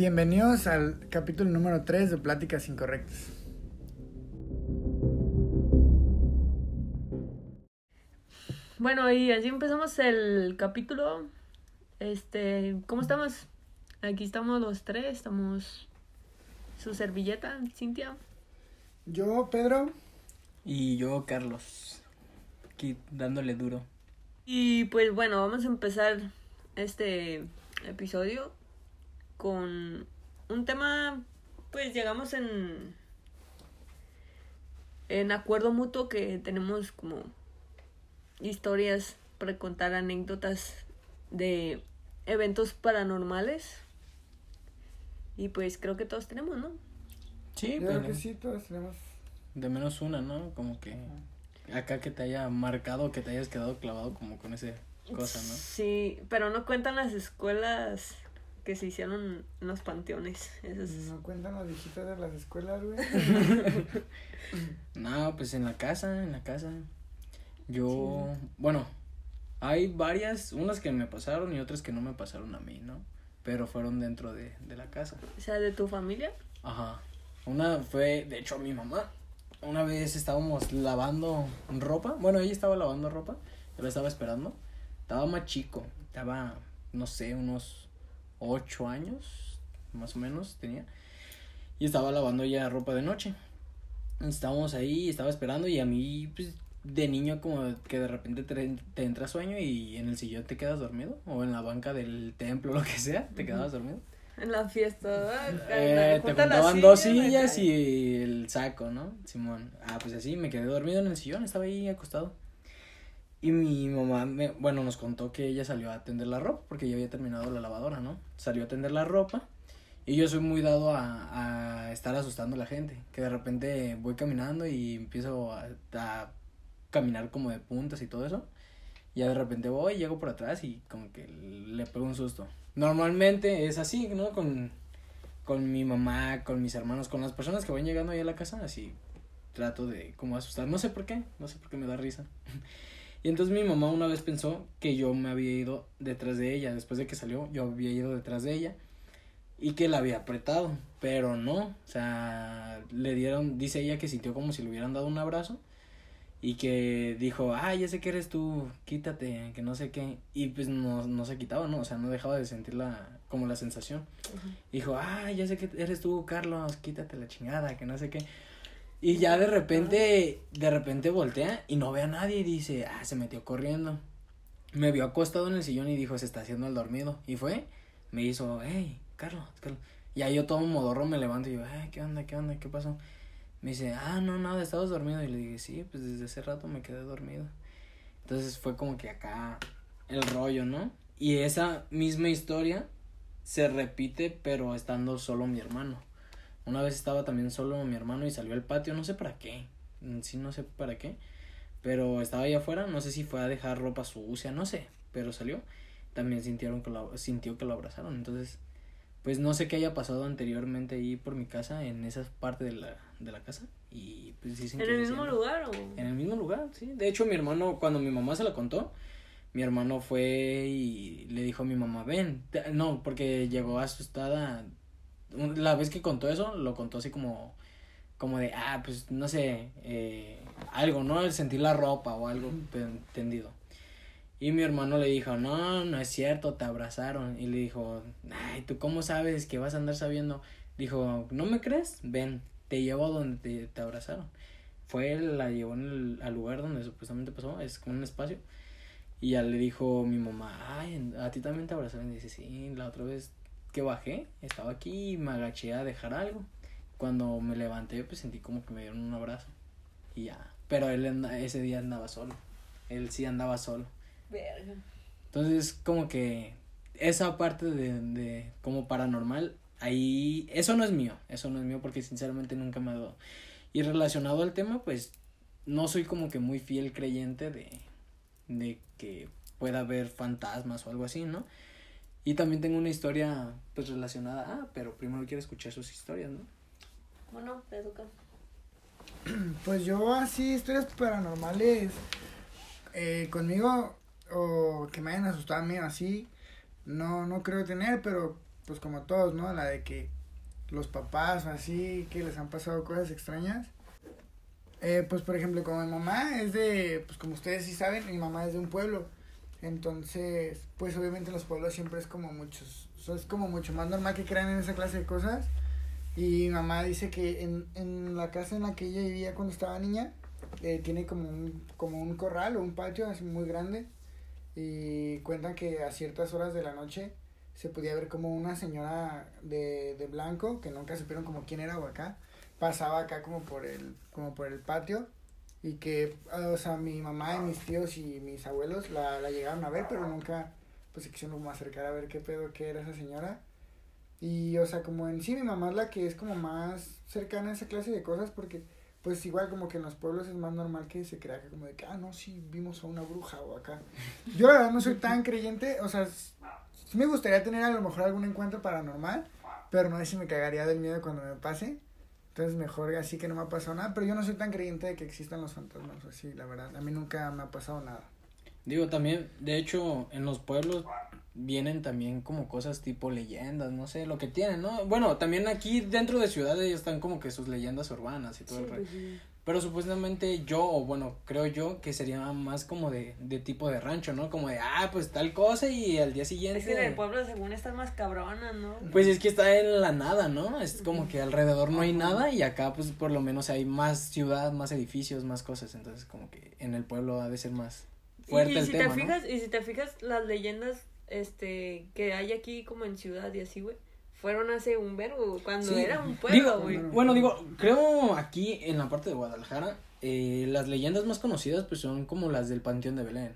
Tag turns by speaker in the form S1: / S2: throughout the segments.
S1: Bienvenidos al capítulo número 3 de Pláticas Incorrectas.
S2: Bueno, y así empezamos el capítulo. Este, ¿cómo estamos? Aquí estamos los tres, estamos su servilleta, Cintia.
S1: Yo, Pedro.
S3: Y yo, Carlos. Aquí dándole duro.
S2: Y pues bueno, vamos a empezar este episodio con un tema, pues llegamos en en acuerdo mutuo que tenemos como historias para contar anécdotas de eventos paranormales. Y pues creo que todos tenemos, ¿no?
S3: Sí,
S1: Yo
S3: pero
S1: creo que sí, todos tenemos.
S3: de menos una, ¿no? Como que acá que te haya marcado, que te hayas quedado clavado como con esa cosa, ¿no?
S2: Sí, pero no cuentan las escuelas que se hicieron en los panteones. Esas...
S1: No cuentan las viejitas de las escuelas, güey.
S3: No, pues en la casa, en la casa. Yo, bueno, hay varias, unas que me pasaron y otras que no me pasaron a mí, ¿no? Pero fueron dentro de, de la casa.
S2: O sea, de tu familia.
S3: Ajá. Una fue, de hecho, a mi mamá. Una vez estábamos lavando ropa. Bueno, ella estaba lavando ropa. Yo la estaba esperando. Estaba más chico. Estaba, no sé, unos ocho años, más o menos tenía. Y estaba lavando ella ropa de noche. Estábamos ahí, estaba esperando y a mí, pues, de niño como que de repente te, te entra sueño y en el sillón te quedas dormido. O en la banca del templo, lo que sea, te quedabas dormido.
S2: En la fiesta.
S3: Eh, te juntaban dos
S2: sillas,
S3: y el saco, ¿no? Simón. Ah, pues así, me quedé dormido en el sillón, estaba ahí acostado. Y mi mamá, me, bueno, nos contó que ella salió a tender la ropa, porque ya había terminado la lavadora, ¿no? Salió a tender la ropa. Y yo soy muy dado a, a estar asustando a la gente. Que de repente voy caminando y empiezo a, a caminar como de puntas y todo eso. Y ya de repente voy, llego por atrás y como que le pego un susto. Normalmente es así, ¿no? Con, con mi mamá, con mis hermanos, con las personas que van llegando ahí a la casa, así trato de como asustar. No sé por qué, no sé por qué me da risa. Y entonces mi mamá una vez pensó que yo me había ido detrás de ella. Después de que salió, yo había ido detrás de ella. Y que la había apretado. Pero no. O sea, le dieron, dice ella que sintió como si le hubieran dado un abrazo. Y que dijo, ah, ya sé que eres tú, quítate, que no sé qué. Y pues no, no se quitaba, ¿no? O sea, no dejaba de sentir la, como la sensación. Dijo, ah, ya sé que eres tú, Carlos, quítate la chingada, que no sé qué. Y ya de repente, de repente voltea y no ve a nadie y dice, ah, se metió corriendo. Me vio acostado en el sillón y dijo, se está haciendo el dormido. Y fue, me hizo, hey, Carlos, Carlos. Y ahí yo todo modorro me levanto y yo, ay, ¿qué onda, qué onda, qué pasó? Me dice, ah, no, nada, estabas dormido. Y le dije, sí, pues desde ese rato me quedé dormido. Entonces fue como que acá el rollo, ¿no? Y esa misma historia se repite, pero estando solo mi hermano. Una vez estaba también solo mi hermano y salió al patio, no sé para qué. Sí, no sé para qué. Pero estaba ahí afuera, no sé si fue a dejar ropa sucia, no sé. Pero salió. También sintieron que lo, sintió que lo abrazaron. Entonces, pues no sé qué haya pasado anteriormente ahí por mi casa, en esa parte de la, de la casa. Y pues dicen
S2: ¿En
S3: que
S2: el mismo
S3: ¿no?
S2: lugar o...?
S3: En el mismo lugar, sí. De hecho, mi hermano, cuando mi mamá se la contó, mi hermano fue y le dijo a mi mamá, ven. No, porque llegó asustada. La vez que contó eso, lo contó así como, como de, ah, pues no sé, eh, algo, ¿no? El sentir la ropa o algo pe- tendido. Y mi hermano le dijo, no, no es cierto, te abrazaron. Y le dijo, ay, ¿tú cómo sabes que vas a andar sabiendo? Dijo, ¿no me crees? Ven, te llevo a donde te, te abrazaron. Fue, la llevó en el, al lugar donde supuestamente pasó, es como un espacio. Y ya le dijo mi mamá, ay, a ti también te abrazaron. Y dice, sí, la otra vez que bajé, estaba aquí y me agaché a dejar algo. Cuando me levanté, pues sentí como que me dieron un abrazo. Y ya. Pero él anda- ese día andaba solo. Él sí andaba solo.
S2: Verga.
S3: Entonces, como que esa parte de, de como paranormal, ahí, eso no es mío, eso no es mío porque sinceramente nunca me ha dado. Y relacionado al tema, pues, no soy como que muy fiel creyente de, de que pueda haber fantasmas o algo así, ¿no? Y también tengo una historia, pues, relacionada, ah, pero primero quiero escuchar sus historias, ¿no?
S2: Bueno, te toca.
S1: Pues yo así, historias paranormales eh, conmigo o que me hayan asustado a mí o así, no, no creo tener, pero pues como todos, ¿no? La de que los papás o así, que les han pasado cosas extrañas. Eh, pues por ejemplo, como mi mamá es de, pues como ustedes sí saben, mi mamá es de un pueblo. Entonces, pues obviamente en los pueblos siempre es como muchos, es como mucho más normal que crean en esa clase de cosas. Y mamá dice que en, en la casa en la que ella vivía cuando estaba niña, eh, tiene como un, como un corral o un patio así muy grande. Y cuentan que a ciertas horas de la noche se podía ver como una señora de, de blanco, que nunca supieron como quién era o acá, pasaba acá como por el, como por el patio y que, o sea, mi mamá y mis tíos y mis abuelos la, la llegaron a ver, pero nunca pues se quisieron acercar a ver qué pedo que era esa señora. Y, o sea, como en sí mi mamá es la que es como más cercana a esa clase de cosas porque pues igual como que en los pueblos es más normal que se crea que como de que, ah, no, sí, vimos a una bruja o acá. Yo la verdad no soy tan creyente, o sea, sí me gustaría tener a lo mejor algún encuentro paranormal, pero no sé si me cagaría del miedo cuando me pase. Entonces mejor así que no me ha pasado nada, pero yo no soy tan creyente de que existan los fantasmas, así, la verdad. A mí nunca me ha pasado nada.
S3: Digo, también, de hecho, en los pueblos vienen también como cosas tipo leyendas, no sé, lo que tienen, ¿no? Bueno, también aquí dentro de ciudades están como que sus leyendas urbanas y todo
S2: Sí,
S3: el re-
S2: pues sí.
S3: Pero supuestamente yo, o bueno, creo yo que sería más como de, de tipo de rancho, ¿no? Como de, ah, pues tal cosa y al día siguiente...
S2: Es que en el pueblo según están más cabronas, ¿no?
S3: Pues es que está en la nada, ¿no? Es como que alrededor no hay nada y acá pues por lo menos hay más ciudad, más edificios, más cosas. Entonces como que en el pueblo ha de ser más fuerte
S2: y, y
S3: el
S2: si
S3: tema,
S2: te
S3: ¿no?
S2: fijas, y si te fijas, las leyendas este que hay aquí como en ciudad y así, güey, fueron hace un verbo, cuando
S3: Sí.
S2: era un
S3: Digo,
S2: pueblo, güey.
S3: bueno, digo, creo aquí en la parte de Guadalajara, eh, las leyendas más conocidas pues son como las del Panteón de Belén.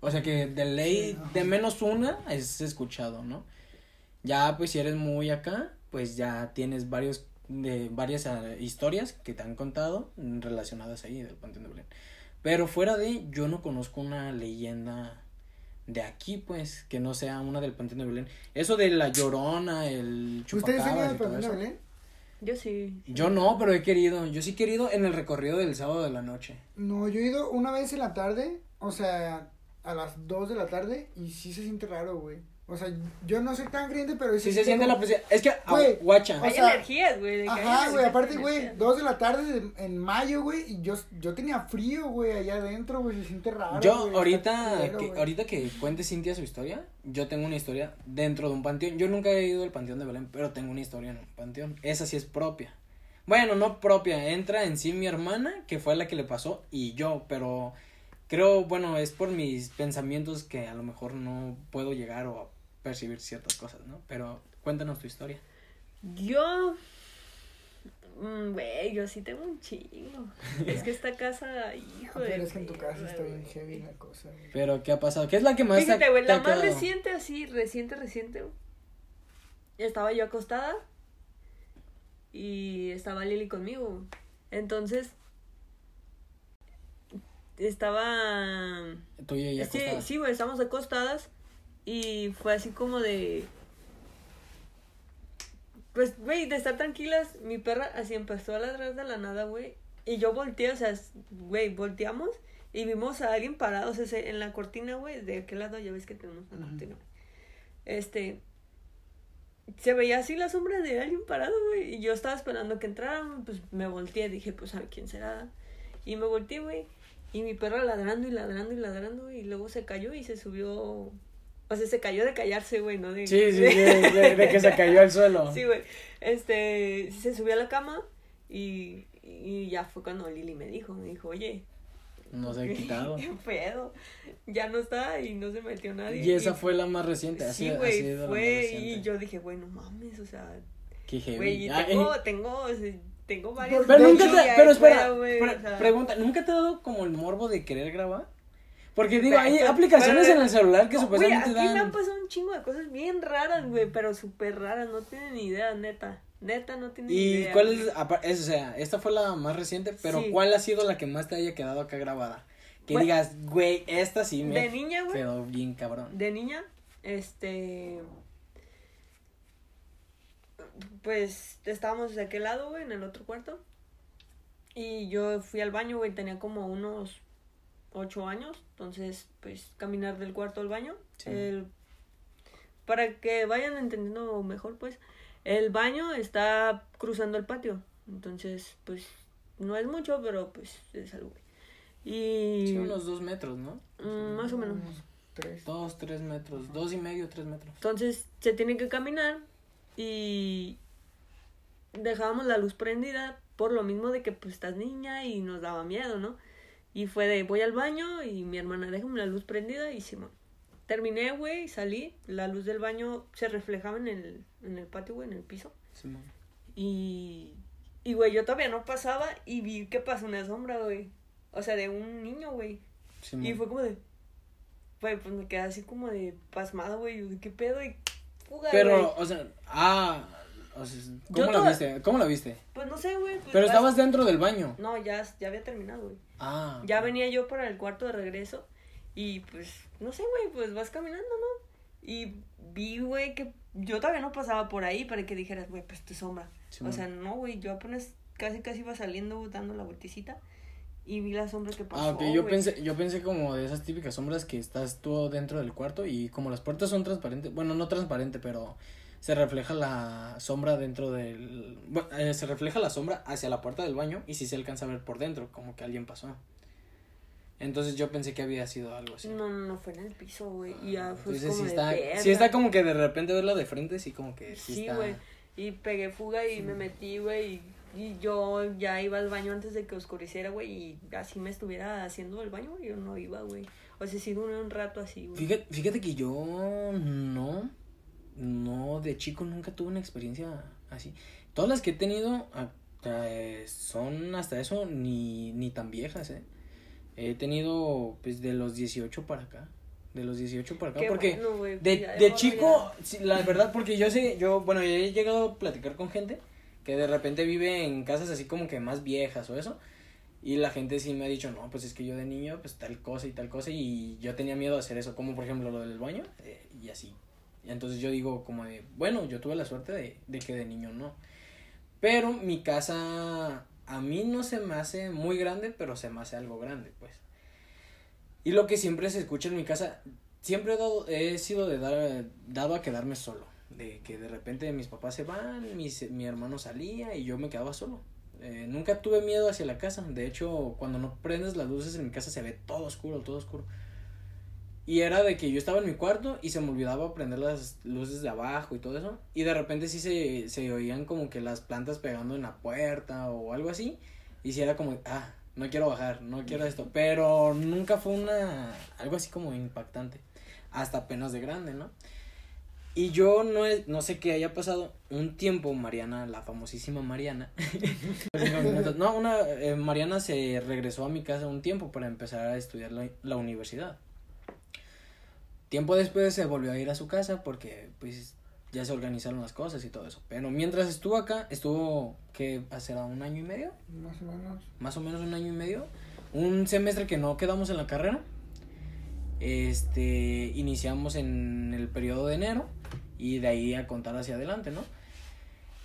S3: O sea que de ley,
S1: Sí,
S3: de menos una es escuchado, ¿no? Ya pues si eres muy acá, pues ya tienes varios de varias ah, historias que te han contado relacionadas ahí del Panteón de Belén. Pero fuera de, yo no conozco una leyenda de aquí, pues, que no sea una del Panteón de Belén. Eso de la Llorona, el
S1: ¿Ustedes han ido al
S3: y todo
S1: Panteón de
S3: eso.
S1: Belén?
S2: Yo sí.
S3: Yo no, pero he querido. Yo sí he querido en el recorrido del sábado de la noche.
S1: No, yo he ido una vez en la tarde, o sea, a las 2 de la tarde, y sí se siente raro, güey. O sea, yo no soy tan creyente, pero
S3: Sí se siente la presión. Es que, ah,
S1: Güey,
S3: guacha.
S1: o
S2: Hay energías, güey.
S1: Ajá, güey, aparte, güey. 2 de la tarde de- en mayo, güey, y yo, yo tenía frío, güey, allá adentro, güey, se siente raro.
S3: Yo ahorita
S1: culero,
S3: que ahorita que cuente Cintia su historia, yo tengo una historia dentro de un panteón. Yo nunca he ido al panteón de Belén, pero tengo una historia en un panteón. Esa sí es propia. Bueno, no propia, entra en sí mi hermana, que fue la que le pasó, y yo, pero creo, bueno, es por mis pensamientos que a lo mejor no puedo llegar o a percibir ciertas cosas, ¿no? Pero cuéntanos tu historia.
S2: Yo. mm, Güey, yo sí tengo un chingo. es que esta casa, hijo de.
S1: Pero es que en tu casa está bien heavy la cosa, güey.
S3: Pero, ¿qué ha pasado? ¿Qué es la que más
S2: Fíjate, güey, la más reciente, así, reciente, reciente. Estaba yo acostada y estaba Lili conmigo. Entonces, estaba.
S3: Tú y ella
S2: Sí,
S3: acostada.
S2: sí, güey, estamos acostadas y fue así como de. Pues, güey, de estar tranquilas, mi perra así empezó a ladrar de la nada, güey. Y yo volteé, o sea, güey, volteamos y vimos a alguien parado, o sea, se- en la cortina, güey, de aquel lado ya ves que tenemos una
S1: Ujú.
S2: cortina. güey. Este. Se veía así la sombra de alguien parado, güey. Y yo estaba esperando que entraran, pues me volteé, dije, pues a ver quién será. Y me volteé, güey. Y mi perra ladrando y ladrando y ladrando, y luego se cayó y se subió. O sea, se cayó de callarse, güey, ¿no? De,
S3: Sí, sí, de, de- de que se cayó al suelo.
S2: Sí, güey. Este, se subió a la cama y, y ya fue cuando Lili me dijo, me dijo, oye,
S3: No se ha quitado.
S2: ¿qué pedo? Ya no está y no se metió nadie.
S3: Y esa fue la más reciente, así,
S2: Sí, güey, fue y yo dije, güey, no mames, o sea,
S3: Qué heavy.
S2: güey,
S3: Ah,
S2: tengo,
S3: eh,
S2: tengo, o sea, tengo varios.
S3: pero nunca te, pero espera,
S2: fuera, güey,
S3: pre-
S2: o sea.
S3: pregunta, ¿nunca te ha dado como el morbo de querer grabar? Porque digo, hay
S2: Pero-
S3: aplicaciones
S2: pero-
S3: en el celular que
S2: güey,
S3: supuestamente
S2: aquí
S3: dan.
S2: me han pasado un chingo de cosas bien raras, güey, pero súper raras, no tienen ni idea, neta. Neta, no tienen
S3: ¿Y
S2: idea.
S3: cuál
S2: güey.
S3: es, o sea, esta fue la más reciente, pero
S2: Sí.
S3: ¿cuál ha sido la que más te haya quedado acá grabada? Que digas, güey, esta sí me
S2: De niña, güey.
S3: quedó bien cabrón.
S2: De niña, este. Pues estábamos de aquel lado, güey, en el otro cuarto. Y yo fui al baño, güey, tenía como unos ocho años. Entonces, pues, caminar del cuarto al baño.
S3: Sí.
S2: El, para que vayan entendiendo mejor, pues, el baño está cruzando el patio. Entonces, pues, no es mucho, pero pues es algo. Y...
S3: Sí, unos dos metros, ¿no?
S2: mm, más o menos.
S1: Tres.
S3: Dos, tres metros. Dos y medio, tres metros.
S2: Entonces se tiene que caminar y dejábamos la luz prendida por lo mismo de que pues estás niña y nos daba miedo, ¿no? Y fue de voy al baño y mi hermana déjame la luz prendida y Simón. Terminé, güey, salí, la luz del baño se reflejaba en el, en el patio, güey, en el piso.
S3: Simón.
S2: Y, y, güey, yo todavía no pasaba y vi que pasó una sombra, güey. O sea, de un niño, güey.
S3: Simón.
S2: Y fue como de. Güey, pues me quedé así como de pasmado, güey. ¿Qué pedo? Y fuga,
S3: Pero, o sea, ah, o sea, ¿cómo la
S2: toda-
S3: viste? ¿Cómo la viste?
S2: Pues no sé, güey. pues
S3: Pero
S2: vas-
S3: estabas dentro del baño.
S2: No, ya, ya había terminado, güey.
S3: Ah.
S2: Ya venía yo para el cuarto de regreso. Y pues, no sé, güey, pues vas caminando, ¿no? Y vi, güey, que yo todavía no pasaba por ahí para que dijeras, güey, pues tu sombra. O sea, no, güey, yo apenas casi, casi iba saliendo, dando la vueltecita. Y vi la sombra que pasó.
S3: Ah, ok, yo pensé, yo pensé como de esas típicas sombras que estás tú dentro del cuarto y como las puertas son transparentes, bueno, no transparente, pero se refleja la sombra dentro del... Bueno, eh, se refleja la sombra hacia la puerta del baño y si se alcanza a ver por dentro, como que alguien pasó. Entonces yo pensé que había sido algo así.
S2: No, no, no, fue en el piso, güey. Y ya fue
S3: Entonces
S2: como
S3: sí
S2: de
S3: está,
S2: verga.
S3: sí está como que de repente verla de frente, sí como que sí,
S2: Sí,
S3: está...
S2: güey. Y pegué fuga y me metí, güey. Y, y yo ya iba al baño antes de que oscureciera, güey. Y así me estuviera haciendo el baño, yo no iba, güey. O sea, sí duré un rato así, güey.
S3: Fíjate, fíjate que yo no, no, de chico nunca tuve una experiencia así. Todas las que he tenido eh, son hasta eso ni, ni tan viejas, eh. He tenido pues de los 18 para acá, de los 18 para acá,
S2: Qué
S3: porque
S2: bueno,
S3: de, de chico, la verdad, porque yo sé, yo, bueno, yo he llegado a platicar con gente que de repente vive en casas así como que más viejas o eso. Y la gente sí me ha dicho, no, pues es que yo de niño, pues tal cosa y tal cosa, y yo tenía miedo de hacer eso, como por ejemplo lo del baño, eh, y así. Entonces yo digo como de, bueno, yo tuve la suerte de, de que de niño no. Pero mi casa a mí no se me hace muy grande, pero se me hace algo grande, pues. Y lo que siempre se escucha en mi casa, siempre he, dado- sido de dar, dado a quedarme solo. De que de repente mis papás se van, mis- mi hermano salía y yo me quedaba solo. Eh, nunca tuve miedo hacia la casa. De hecho, cuando no prendes las luces en mi casa se ve todo oscuro, todo oscuro. Y era de que yo estaba en mi cuarto y se me olvidaba prender las luces de abajo y todo eso. Y de repente sí se, se oían como que las plantas pegando en la puerta o algo así. Y sí era como, ah, no quiero bajar, no quiero esto. Pero nunca fue una, algo así como impactante. Hasta apenas de grande, ¿no? Y yo no, he- no sé qué haya pasado un tiempo, Mariana, la famosísima Mariana. no, una, eh, Mariana se regresó a mi casa un tiempo para empezar a estudiar la, la universidad. Tiempo después se volvió a ir a su casa porque pues ya se organizaron las cosas y todo eso. Pero mientras estuvo acá, estuvo, ¿qué? ¿Será un año y medio?
S1: Más o menos.
S3: más o menos un año y medio, un semestre que no quedamos en la carrera. Este, iniciamos en el periodo de enero y de ahí a contar hacia adelante, ¿no?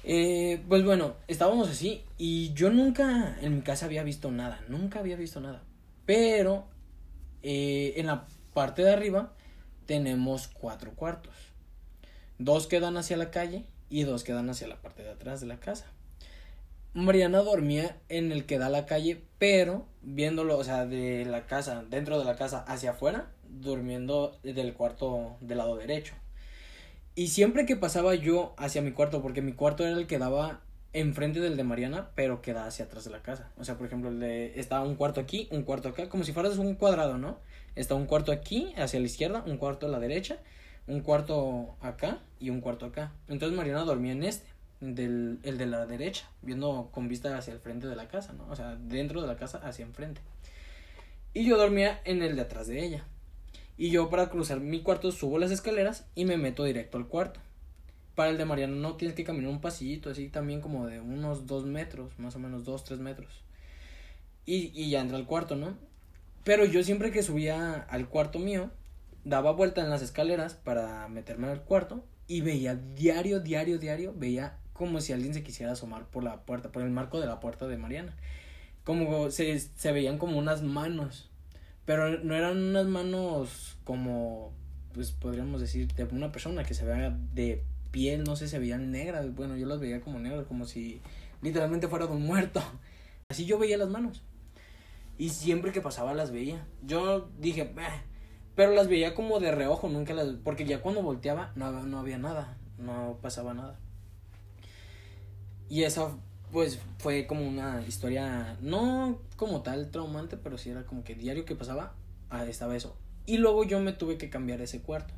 S3: Eh, pues bueno, estábamos así y yo nunca en mi casa había visto nada, nunca había visto nada. Pero eh, en la parte de arriba tenemos cuatro cuartos. Dos quedan hacia la calle y dos quedan hacia la parte de atrás de la casa. Mariana dormía en el que da la calle, pero viéndolo, o sea, de la casa, dentro de la casa hacia afuera, durmiendo del cuarto del lado derecho. Y siempre que pasaba yo hacia mi cuarto, porque mi cuarto era el que daba enfrente del de Mariana, pero que da hacia atrás de la casa. O sea, por ejemplo, el de, está un cuarto aquí, un cuarto acá, como si fueras un cuadrado, ¿no? Está un cuarto aquí, hacia la izquierda, un cuarto a la derecha, un cuarto acá y un cuarto acá. Entonces Mariana dormía en este, del, el de la derecha, viendo con vista hacia el frente de la casa, ¿no? O sea, dentro de la casa hacia enfrente. Y yo dormía en el de atrás de ella. Y yo para cruzar mi cuarto subo las escaleras y me meto directo al cuarto. Para el de Mariana no tienes que caminar un pasillito así también como de unos dos metros, más o menos dos, tres metros. Y, y ya entra al cuarto, ¿no? Pero yo siempre que subía al cuarto mío, daba vuelta en las escaleras para meterme al cuarto y veía diario, diario, diario, veía como si alguien se quisiera asomar por la puerta, por el marco de la puerta de Mariana. Como se, se veían como unas manos, pero no eran unas manos como pues podríamos decir, de una persona que se vea de piel, no sé, se veían negras. Bueno, yo las veía como negras, como si literalmente fuera de un muerto. Así yo veía las manos. Y siempre que pasaba las veía. Yo dije, pero las veía como de reojo, nunca las. Porque ya cuando volteaba no, no había nada, no pasaba nada. Y esa, pues, fue como una historia, no como tal traumante, pero sí era como que diario que pasaba, ah, estaba eso. Y luego yo me tuve que cambiar ese cuarto.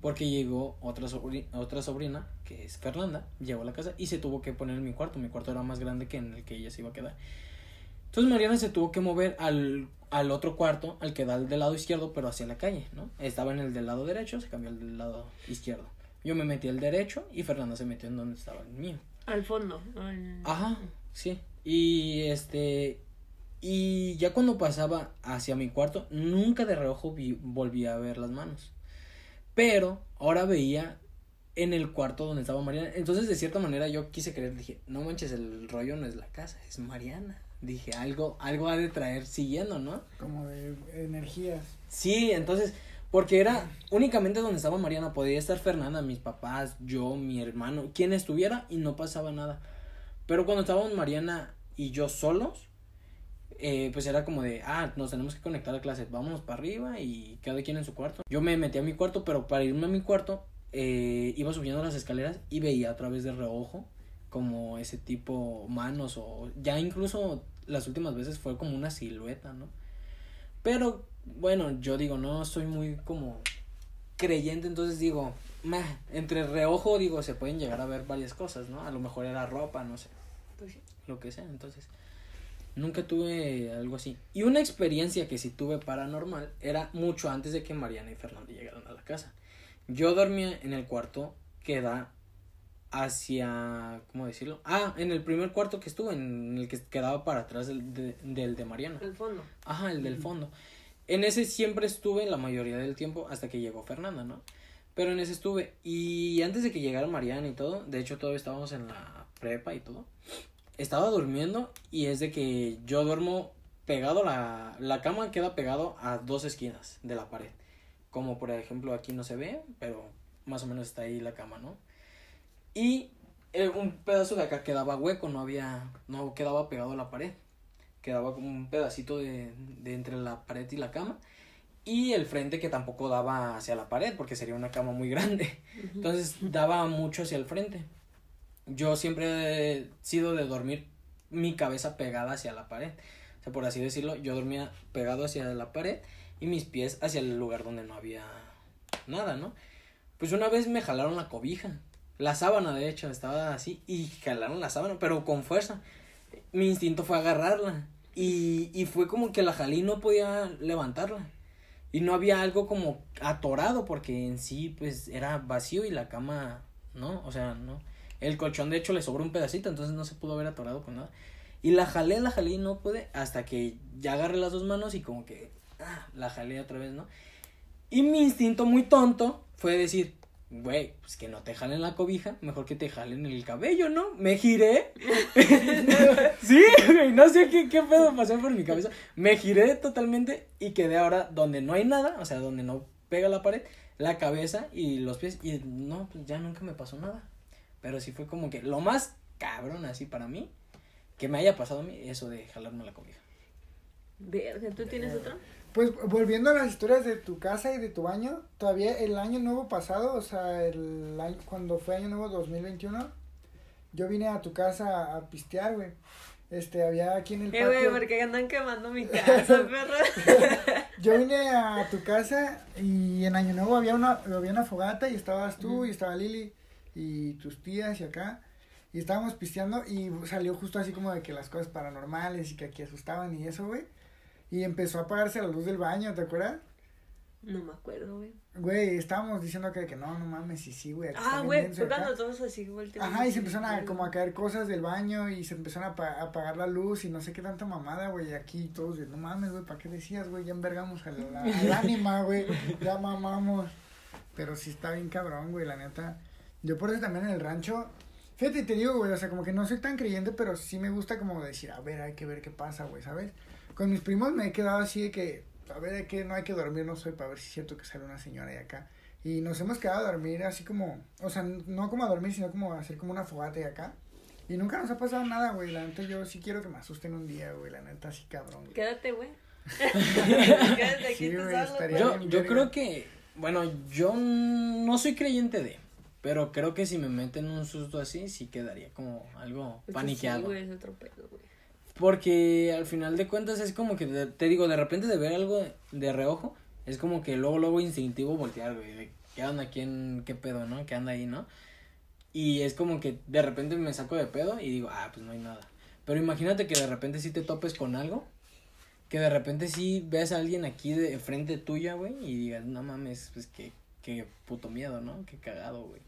S3: Porque llegó otra sobrina, otra sobrina, que es Fernanda, llegó a la casa y se tuvo que poner en mi cuarto. Mi cuarto era más grande que en el que ella se iba a quedar. Entonces Mariana se tuvo que mover al, al otro cuarto, al que da del lado izquierdo, pero hacia la calle, ¿no? Estaba en el del lado derecho, se cambió al del lado izquierdo. Yo me metí al derecho y Fernanda se metió en donde estaba el mío.
S2: Al fondo.
S3: Ajá, sí. Y este. Y ya cuando pasaba hacia mi cuarto, nunca de reojo vi, volví a ver las manos. Pero ahora veía en el cuarto donde estaba Mariana. Entonces, de cierta manera, yo quise creer, dije, no manches, el rollo no es la casa, es Mariana. Dije, algo, algo ha de traer siguiendo, ¿no?
S1: Como de energías.
S3: Sí, entonces, porque era únicamente donde estaba Mariana, podía estar Fernanda, mis papás, yo, mi hermano, quien estuviera y no pasaba nada. Pero cuando estábamos Mariana y yo solos, eh, pues era como de, ah, nos tenemos que conectar a clase, vámonos para arriba y cada quien en su cuarto. Yo me metí a mi cuarto, pero para irme a mi cuarto, eh, iba subiendo las escaleras y veía a través de reojo como ese tipo manos o ya incluso las últimas veces fue como una silueta, ¿no? Pero bueno, yo digo, no soy muy como creyente, entonces digo, meh, entre reojo digo, se pueden llegar a ver varias cosas, ¿no? A lo mejor era ropa, no sé, pues lo que sea, entonces nunca tuve algo así. Y una experiencia que sí tuve paranormal era mucho antes de que Mariana y Fernando llegaran a la casa. Yo dormía en el cuarto que da hacia, ¿cómo decirlo? Ah, en el primer cuarto que estuve, en el que quedaba para atrás del de, del de Mariana.
S2: El fondo.
S3: Ajá, el del fondo. En ese siempre estuve la mayoría del tiempo hasta que llegó Fernanda, ¿no? Pero en ese estuve. Y antes de que llegara Mariana y todo, de hecho todavía estábamos en la prepa y todo, estaba durmiendo y es de que yo duermo pegado, la, la cama queda pegado a dos esquinas de la pared. Como por ejemplo aquí no se ve, pero más o menos está ahí la cama, ¿no? Y eh, un pedazo de acá quedaba hueco, no había, no quedaba pegado a la pared. Quedaba como un pedacito de, de entre la pared y la cama. Y el frente que tampoco daba hacia la pared, porque sería una cama muy grande. Entonces daba mucho hacia el frente. Yo siempre he sido de dormir mi cabeza pegada hacia la pared. O sea, por así decirlo, yo dormía pegado hacia la pared y mis pies hacia el lugar donde no había nada, ¿no? Pues una vez me jalaron la cobija la sábana, de hecho, estaba así y jalaron la sábana, pero con fuerza. Mi instinto fue agarrarla y, y fue como que la jalé y no podía levantarla. Y no había algo como atorado porque en sí pues era vacío y la cama, ¿no? O sea, no. El colchón de hecho le sobró un pedacito, entonces no se pudo haber atorado con nada. Y la jalé, la jalé y no pude hasta que ya agarré las dos manos y como que ah, la jalé otra vez, ¿no? Y mi instinto muy tonto fue decir, güey, pues que no te jalen la cobija, mejor que te jalen el cabello, ¿no? Me giré. sí, güey, no sé qué, qué pedo pasó por mi cabeza. Me giré totalmente y quedé ahora donde no hay nada, o sea, donde no pega la pared, la cabeza y los pies. Y no, pues ya nunca me pasó nada. Pero sí fue como que lo más cabrón así para mí, que me haya pasado a mí, eso de jalarme la cobija.
S2: Verga, ¿tú tienes otra?
S1: Pues volviendo a las historias de tu casa y de tu baño, todavía el año nuevo pasado, o sea, el año, cuando fue año nuevo 2021, yo vine a tu casa a pistear, güey. Este, había aquí en el
S2: patio. Eh, güey, porque andan quemando mi casa, perro.
S1: yo vine a tu casa y en año nuevo había una, había una fogata y estabas tú y estaba Lili y tus tías y acá. Y estábamos pisteando y salió justo así como de que las cosas paranormales y que aquí asustaban y eso, güey. Y empezó a apagarse la luz del baño, ¿te acuerdas?
S2: No me acuerdo, güey.
S1: Güey, estábamos diciendo que, que no, no mames, sí, sí, güey.
S2: Ah, güey, tocando todos así,
S1: güey. Ajá, y se empezaron a, como a caer cosas del baño y se empezaron a, apagar la luz y no sé qué tanta mamada, güey. Aquí todos, no mames, güey, ¿para qué decías, güey? Ya envergamos al, al ánima, güey. Ya mamamos. Pero sí está bien cabrón, güey, la neta. Yo por eso también en el rancho, fíjate, te digo, güey, o sea, como que no soy tan creyente, pero sí me gusta como decir, a ver, hay que ver qué pasa, güey, ¿sabes? Con mis primos me he quedado así de que, a ver, de que no hay que dormir, no soy, para ver si es cierto que sale una señora de acá. Y nos hemos quedado a dormir así como, o sea, no como a dormir, sino como a hacer como una fogata y acá. Y nunca nos ha pasado nada, güey. La neta, yo sí quiero que me asusten un día, güey. La neta, sí, cabrón, güey.
S2: Quédate, güey. Quédate aquí,
S1: Sí,
S2: tú
S1: güey,
S2: solo.
S3: Yo, yo creo que, bueno, yo no soy creyente de, pero creo que si me meten un susto así, sí quedaría como algo paniqueado.
S2: Sí, güey, es otro pedo, güey.
S3: Porque al final de cuentas es como que, te digo, de repente de ver algo de, reojo, es como que luego, luego instintivo voltear, güey, de qué anda, quién, qué pedo, ¿no? ¿Qué anda ahí, no? Y es como que de repente me saco de pedo y digo, ah, pues no hay nada. Pero imagínate que de repente sí te topes con algo, que de repente sí veas a alguien aquí de frente tuya, güey, y digas, no mames, pues qué, qué puto miedo, ¿no? Qué cagado, güey.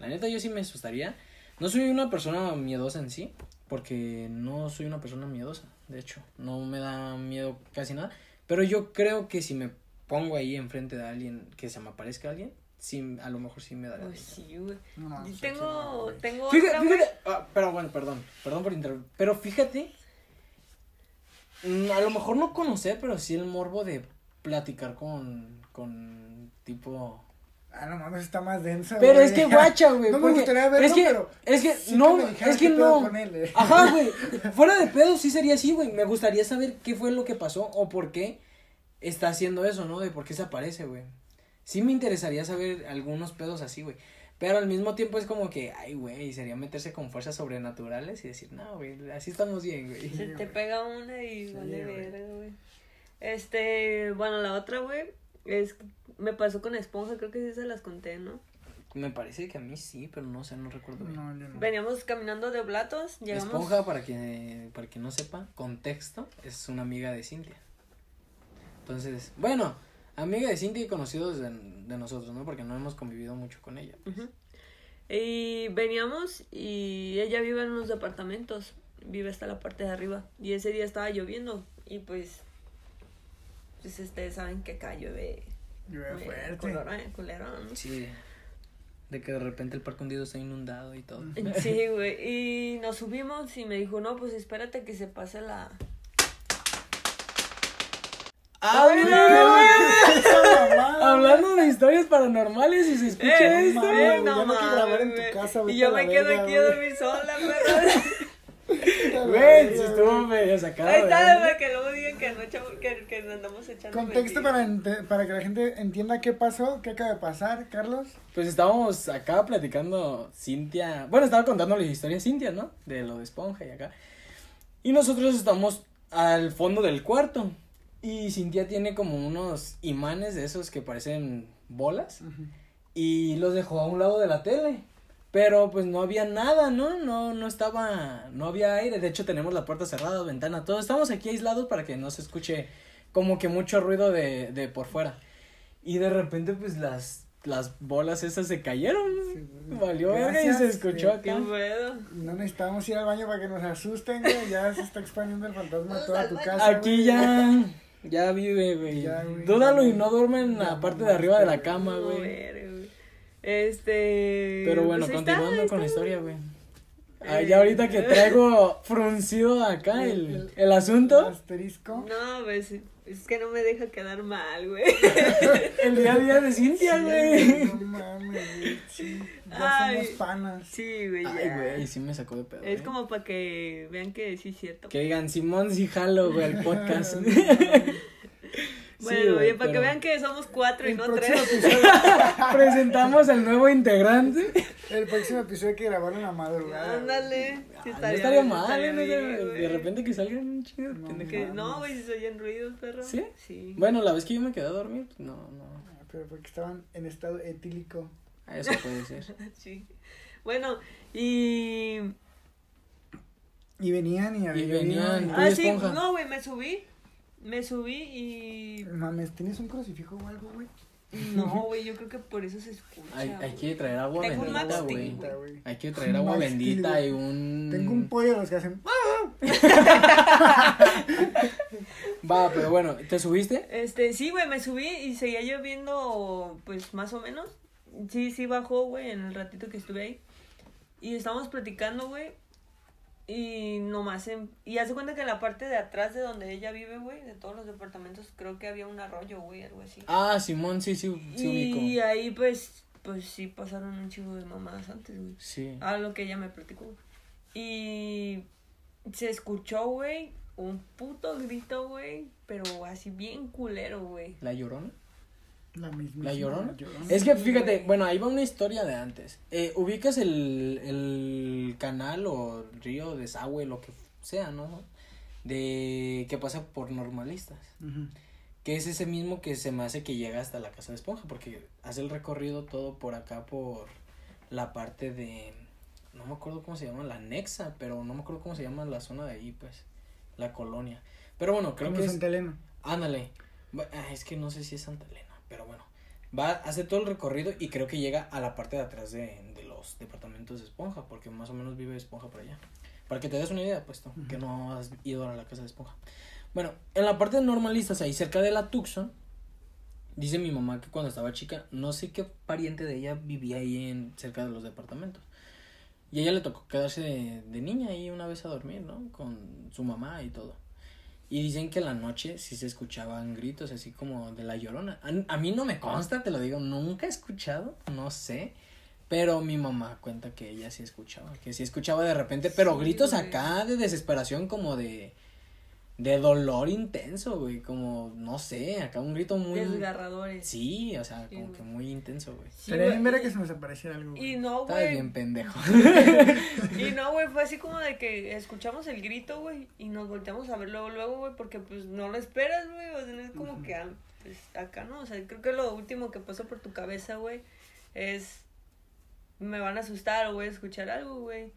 S3: La neta yo sí me asustaría. No soy una persona miedosa en sí, porque no soy una persona miedosa, de hecho, no me da miedo casi nada, pero yo creo que si me pongo ahí enfrente de alguien, que se me aparezca alguien, sí, a lo mejor sí me daría
S2: Pues
S3: miedo.
S2: sí, güey.
S1: No,
S2: tengo,
S1: sí,
S2: tengo
S3: Fíjate,
S2: otra,
S3: fíjate, ah, pero bueno, perdón, perdón por interrumpir, pero fíjate, mm, a lo mejor no conocer, pero sí el morbo de platicar con, con tipo...
S1: Ah, no mames, está más densa,
S3: Pero
S1: güey.
S3: es que guacha, güey,
S1: No me gustaría verlo,
S3: es que,
S1: pero
S3: es que,
S1: sí
S3: no,
S1: me dijeras
S3: es que no,
S1: con él, eh.
S3: Ajá, güey. Fuera de pedo sí sería así, güey. Me gustaría saber qué fue lo que pasó o por qué está haciendo eso, ¿no? De por qué se aparece, güey. Sí me interesaría saber algunos pedos así, güey. Pero al mismo tiempo es como que, ay, güey, sería meterse con fuerzas sobrenaturales y decir, no, güey, así estamos bien, güey.
S2: Se te pega una y
S1: Sí,
S2: vale verga, güey. Este, bueno, la otra, güey, es, me pasó con esponja, creo que sí se las conté, ¿no?
S3: Me parece que a mí sí, pero no sé, no recuerdo bien.
S1: No, yo no.
S2: Veníamos caminando de Blatos, llegamos...
S3: Esponja, para que, para quien no sepa, contexto, es una amiga de Cintia. Entonces, bueno, amiga de Cintia y conocidos de, de nosotros, ¿no? Porque no hemos convivido mucho con ella. pues.
S2: Y veníamos y ella vive en unos departamentos, vive hasta la parte de arriba. Y ese día estaba lloviendo y pues, pues ustedes saben que acá llueve
S1: Llueve fuerte.
S2: culero, eh, culero, ¿no?
S3: Sí. De que de repente el parque hundido está inundado y todo.
S2: Sí, güey. Y nos subimos y me dijo, no, pues espérate que se pase la...
S3: ¡Ah, mira, güey!
S1: Esa mamada,
S3: Hablando de historias paranormales y se escucha
S2: Eh,
S3: esto.
S2: eh,
S1: ya no hay que grabar en tu casa,
S2: Y yo me quedo
S1: verga,
S2: aquí a dormir sola, perro.
S3: Güey, si estuvo medio sacado.
S2: Ahí está, para que digan que, no echamos- que, que andamos echando
S1: Contexto para, ente- para que la gente entienda qué pasó, qué acaba de pasar, Carlos.
S3: Pues estábamos acá platicando Cintia. Bueno, estaba contando la historia Cintia, ¿no? De lo de esponja y acá. Y nosotros estamos al fondo del cuarto. Y Cintia tiene como unos imanes de esos que parecen bolas. Y los dejó a un lado de la tele. Pero pues no había nada, ¿no? No, no estaba, no había aire. De hecho tenemos la puerta cerrada, ventana, todo. Estamos aquí aislados para que no se escuche como que mucho ruido de, de por fuera. Y de repente pues las, las bolas esas se cayeron.
S1: Sí,
S3: Valió verga y se escuchó
S2: Qué
S3: acá.
S1: No necesitamos ir al baño para que nos asusten, güey. Ya se está expandiendo el fantasma a toda tu casa.
S3: Aquí
S1: güey.
S3: ya, ya vive, güey.
S1: Ya, güey.
S3: Dúdalo y no duerme en la parte de arriba de la cama,
S2: No,
S3: güey.
S2: Este.
S3: Pero bueno,
S2: pues está,
S3: continuando con la historia, güey.
S2: Eh.
S3: ya ahorita que traigo fruncido acá el, el asunto,
S1: Asterisco.
S2: No, pues es que no me deja quedar mal, güey.
S3: el día a día de Cintia, güey.
S1: No mames, güey. Sí, ya
S2: Ay.
S1: somos panas.
S2: Sí, güey.
S3: Ay,
S2: ya.
S3: güey, sí me sacó de pedo.
S2: Es
S3: eh.
S2: como para que vean que sí es cierto.
S3: Que digan, Simón sí jalo, güey, el podcast.
S2: Bueno,
S3: Sí,
S2: para que vean que somos cuatro y
S1: El
S2: no
S1: próximo,
S2: tres.
S1: episodio,
S3: Presentamos al nuevo integrante.
S1: el próximo episodio hay que grabarlo en la madrugada.
S2: Ándale. Sí,
S3: Ah, no estaría mal,
S2: estaría
S3: ¿no?
S2: bien,
S3: de, repente que salgan un chingo de
S1: No,
S2: güey, si se oyen ruidos, perro.
S3: ¿Sí?
S2: Sí.
S3: Bueno, la vez que yo me quedé a dormir, pues, no, no.
S1: Ah, Pero porque estaban en estado etílico.
S3: Eso puede ser.
S2: Sí. Bueno, y.
S1: Y venían y había
S3: Y venían.
S2: Ah, sí, no, güey, me subí. Me subí y.
S1: Mames, ¿tienes un crucifijo o algo, güey?
S2: No, güey, yo creo que por eso se escucha.
S3: Hay, hay que traer agua
S2: Tengo
S3: bendita, güey. Hay que traer agua
S1: Max
S3: bendita
S1: Steel,
S3: y un.
S1: Tengo un pollo de los que hacen. ¡Ah!
S3: Va, pero bueno, ¿te subiste?
S2: Este, sí, güey, me subí y seguía lloviendo, pues más o menos. Sí, sí bajó, güey, en el ratito que estuve ahí. Y estábamos platicando, güey. Y nomás en... Y hace cuenta que en la parte de atrás de donde ella vive, güey, de todos los departamentos, creo que había un arroyo, güey, algo así.
S3: Ah, Simón, sí, sí, sí
S2: y ahí, pues, pues sí pasaron un chivo de mamadas antes, güey.
S3: Sí.
S2: A lo que ella me platicó. Y se escuchó, güey, un puto grito, güey, pero así bien culero, güey.
S3: ¿La llorona?
S1: La misma.
S3: ¿La llorona? Es que fíjate, bueno, ahí va una historia de antes. Eh, ubicas el, el canal o río, desagüe, lo que sea, ¿no? De que pasa por normalistas. Que es ese mismo que se me hace que llega hasta la casa de esponja, porque hace el recorrido todo por acá, por la parte de, no me acuerdo cómo se llama, la Nexa, pero no me acuerdo cómo se llama la zona de ahí, pues, la colonia. Pero bueno, creo
S1: Como
S3: que es...
S1: Santa Elena.
S3: Ándale. Ah, Es que no sé si es Santa Elena, pero bueno. Va, hace todo el recorrido y creo que llega a la parte de atrás de, de los departamentos de Esponja, porque más o menos vive Esponja por allá. Para que te des una idea, pues tú, que no has ido a la casa de Esponja. Bueno, en la parte de normalistas, ahí cerca de la Tucson, dice mi mamá que cuando estaba chica, no sé qué pariente de ella vivía ahí en cerca de los departamentos. Y a ella le tocó quedarse de, de niña ahí una vez a dormir, ¿no? Con su mamá y todo. Y dicen que en la noche sí se escuchaban gritos así como de la llorona. A, a mí no me consta, te lo digo, nunca he escuchado, no sé. Pero mi mamá cuenta que ella sí escuchaba, que sí escuchaba de repente, pero
S2: Sí,
S3: gritos acá de desesperación como de de dolor intenso, güey, como no sé, acá un grito muy
S2: Desgarradores.
S3: Sí, o sea,
S2: Sí,
S3: como
S2: güey.
S3: que muy intenso, güey.
S2: Sí,
S1: Sería bien
S2: güey, y-
S1: que se nos apareciera algo. güey.
S2: Y no,
S3: Estaba
S2: güey.
S3: bien pendejo.
S2: Y no, güey, fue así como de que escuchamos el grito, güey, y nos volteamos a ver luego, luego, güey, porque pues no lo esperas, güey, o sea, no es como que, ah, pues acá no, o sea, creo que lo último que pasó por tu cabeza, güey, es, me van a asustar o voy a escuchar algo, güey.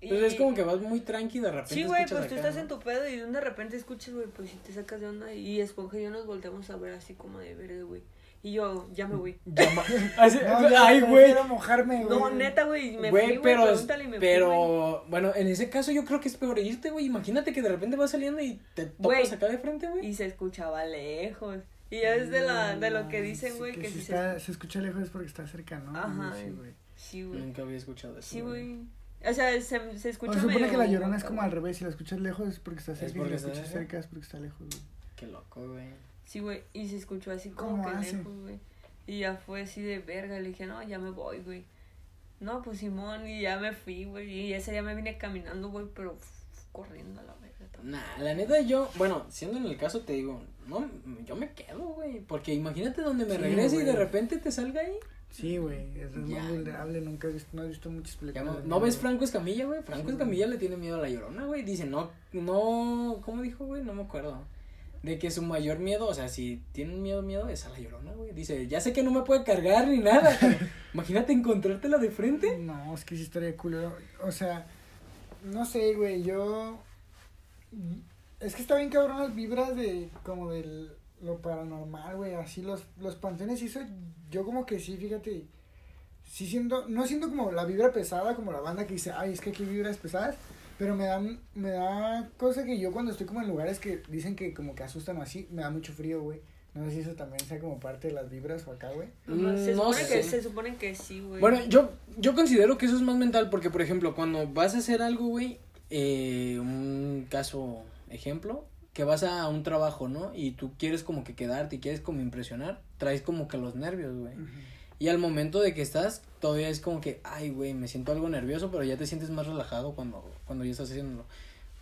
S2: Y-
S3: Pues es como que vas muy tranqui de repente
S2: Sí, güey, pues tú
S3: acá,
S2: estás
S3: ¿no?
S2: en tu pedo y de repente escuchas, güey, pues si te sacas de onda y Esponja y yo nos volteamos a ver así como de verde, güey. Y yo, ya me voy.
S3: Llama- Así-
S1: No, ya
S3: Ay, güey.
S1: prefiero mojarme, güey.
S2: No, neta, güey, me
S3: Güey,
S2: fui, güey,
S3: pero,
S2: pregúntale y me fui, güey.
S3: pero, bueno, en ese caso yo creo que es peor irte, güey. Imagínate que de repente vas saliendo y te topas acá de frente, güey.
S2: Y se escuchaba lejos. Y ya es de, la, de lo que dicen,
S1: sí,
S2: güey, que,
S1: si está, se escucha lejos es porque está cerca, ¿no?
S2: Ajá,
S1: Sí, güey.
S2: Sí, güey.
S3: Nunca había escuchado eso.
S2: Sí, güey. O sea, se, se escucha
S1: O se supone
S2: medio
S1: que la llorona es como
S2: güey.
S1: al revés, si la escuchas lejos es porque está
S3: Es
S1: cerca, y
S3: porque
S1: si la escuchas
S3: cerca.
S1: cerca es porque está lejos, güey.
S3: Qué loco, güey.
S2: Sí, güey. Y se escuchó así como
S1: ¿Cómo
S2: que
S1: hace?
S2: lejos, güey. Y ya fue así de verga. Le dije, no, ya me voy, güey. No, pues Simón, y ya me fui, güey. Y ese día me vine caminando, güey, pero corriendo a la verga.
S3: Nah, la neta yo, bueno, siendo en el caso te digo, no, yo me quedo, güey. Porque imagínate donde me
S1: Sí,
S3: regrese y de repente te salga ahí.
S1: Sí, güey, es
S3: Ya.
S1: más vulnerable, nunca has visto, no has visto muchas películas.
S3: no,
S1: de
S3: ¿no ves. Franco Escamilla, güey? Franco
S1: Sí,
S3: Escamilla le tiene miedo a la llorona, güey. Dice, no, no, ¿cómo dijo, güey? No me acuerdo. De que su mayor miedo, o sea, si tienen miedo, miedo, es a la llorona, güey. Dice, ya sé que no me puede cargar ni nada. Imagínate encontrártela de frente.
S1: No, es que historia de culero. O sea, no sé, güey, yo. Es que está bien cabrón las vibras de. como del. Lo paranormal, güey. Así los, los panteones y eso. Yo como que sí, fíjate. Sí siento. No siento como la vibra pesada, como la banda que dice, ay, es que aquí hay vibras pesadas. Pero me da, me da cosa que yo cuando estoy como en lugares que dicen que como que asustan o así, me da mucho frío, güey. No sé si eso también sea como parte de las vibras o acá, güey.
S2: Ajá, se,
S3: Mm, no
S2: supone que,
S3: sé.
S2: se supone que sí, güey.
S3: Bueno, yo, yo considero que eso es más mental porque, por ejemplo, cuando vas a hacer algo, güey, eh, un caso, ejemplo, que vas a un trabajo, ¿no? Y tú quieres como que quedarte y quieres como impresionar, traes como que los nervios, güey. Y al momento de que estás, todavía es como que, ay, güey, me siento algo nervioso, pero ya te sientes más relajado cuando, cuando ya estás haciéndolo.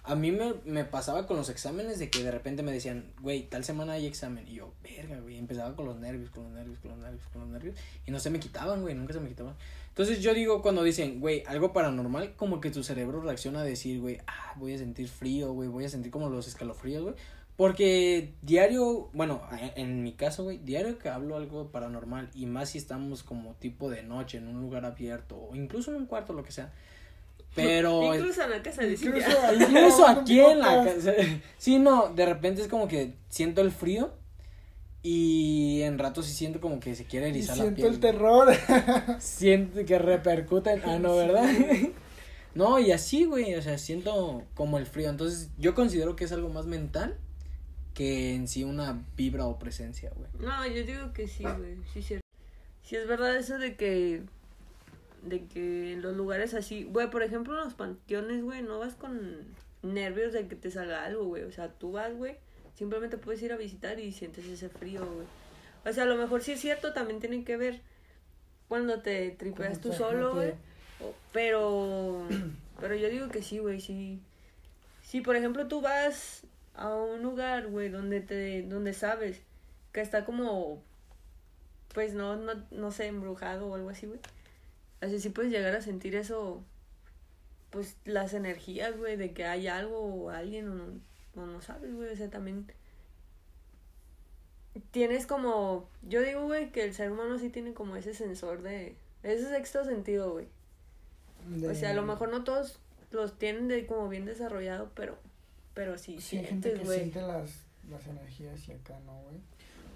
S3: A mí me, me pasaba con los exámenes de que de repente me decían, güey, tal semana hay examen. Y yo, verga, güey, empezaba con los nervios, con los nervios, con los nervios, con los nervios. Y no se me quitaban, güey, nunca se me quitaban. Entonces yo digo, cuando dicen, güey, algo paranormal, como que tu cerebro reacciona a decir, güey, ah, voy a sentir frío, güey, voy a sentir como los escalofríos, güey. Porque diario, bueno, en, mi caso, güey, diario que hablo algo paranormal y más si estamos como tipo de noche en un lugar abierto o incluso en un cuarto, lo que sea. Pero...
S2: Incluso en la casa de
S1: Incluso
S3: Incluso aquí en la casa. Sí, no, de repente es como que siento el frío y en ratos sí siento como que se quiere
S1: Y
S3: erizar la
S1: siento
S3: piel.
S1: el terror.
S3: Siento que repercute en... Ah, no, ¿verdad? No, y así, güey, o sea, siento como el frío. Entonces, yo considero que es algo más mental que en sí una vibra o presencia, güey.
S2: No, yo digo que sí, güey. Sí, es cierto. Sí, es verdad eso de que. De que en los lugares así, güey, por ejemplo, en los panteones, güey, no vas con nervios de que te salga algo, güey. O sea, tú vas, güey, simplemente puedes ir a visitar y sientes ese frío, güey. O sea, a lo mejor sí es cierto, también tiene que ver cuando te tripeas tú solo, güey. Pero, pero yo digo que sí, güey, sí. Si, por ejemplo, tú vas a un lugar, güey, donde te, donde sabes que está como, pues no, no, no sé, embrujado o algo así, güey. Así sí puedes llegar a sentir eso, pues las energías, güey, de que hay algo o alguien o no, o no sabes, güey, o sea, también tienes como, yo digo, güey, que el ser humano sí tiene como ese sensor de, ese sexto sentido, güey. O sea, a lo mejor no todos los tienen de como bien desarrollado, pero, pero sí,
S1: sí hay gente que siente las, las energías y acá no, güey.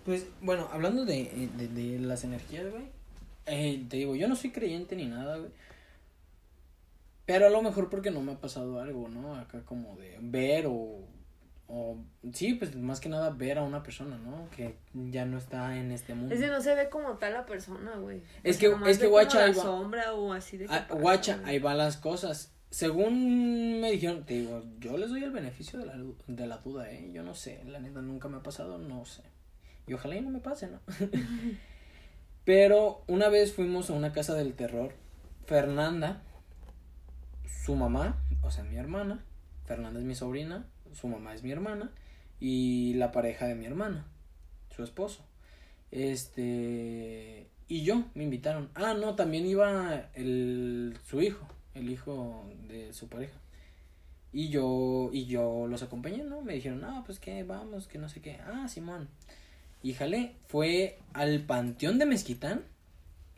S3: Pues, bueno, hablando de, de, de las energías, güey, eh, te digo, yo no soy creyente ni nada, güey. Pero a lo mejor porque no me ha pasado algo, ¿no? Acá como de ver o o sí, pues más que nada ver a una persona, ¿no? Que ya no está en este mundo.
S2: Es que no se ve como tal la persona, güey.
S3: Es que, es que guacha, ahí va.
S2: sombra o así de
S3: ah, guacha, ahí van las cosas. Según me dijeron, te digo, yo les doy el beneficio de la, de la duda, ¿eh? Yo no sé, la neta nunca me ha pasado, no sé. Y ojalá y no me pase, ¿no? Pero una vez fuimos a una casa del terror. Fernanda, su mamá, o sea, mi hermana, Fernanda es mi sobrina, su mamá es mi hermana y la pareja de mi hermana, su esposo. Este, y yo me invitaron. Ah, no, también iba el su hijo, el hijo de su pareja. Y yo y yo los acompañé, ¿no? Me dijeron, "Ah, pues que vamos, que no sé qué." Ah, Simón. Y jale, fue al Panteón de Mezquitán,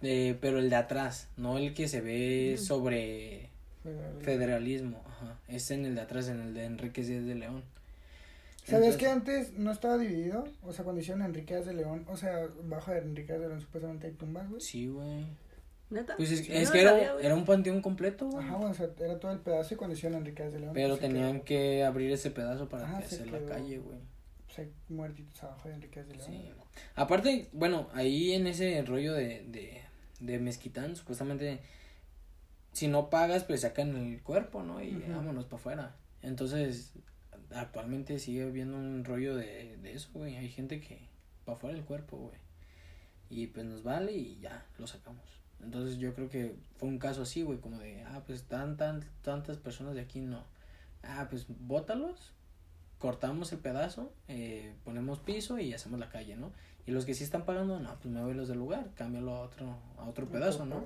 S3: eh, pero el de atrás, no el que se ve sobre Federalismo. ajá. Es en el de atrás, en el de Enrique Díaz de León.
S1: ¿Sabes que antes no estaba dividido? O sea, cuando hicieron Enrique Díaz de León, o sea, bajo de Enrique Díaz de León supuestamente hay tumbas, güey.
S3: Sí, güey. ¿Neta? Pues es, que era, era, un panteón completo,
S1: güey. Ajá, o sea, era todo el pedazo y cuando hicieron Enrique Díaz de León.
S3: Pero tenían que abrir ese pedazo para hacer la calle, güey.
S1: Muertitos abajo de Enrique Díaz de León. Sí.
S3: Aparte, bueno, ahí en ese rollo de, de, de Mezquitán, supuestamente si no pagas, pues sacan el cuerpo, ¿no? Y vámonos para afuera. Entonces, actualmente sigue habiendo un rollo de, de eso, güey. Hay gente que para afuera el cuerpo, güey. Y pues nos vale y ya, lo sacamos. Entonces yo creo que fue un caso así, güey, como de, ah, pues tan, tan, tantas personas de aquí no. Ah, pues bótalos, cortamos el pedazo, eh, ponemos piso y hacemos la calle, ¿no? Y los que sí están pagando, no, pues me voy los del lugar, cámbialo a otro, a otro pedazo, ¿no?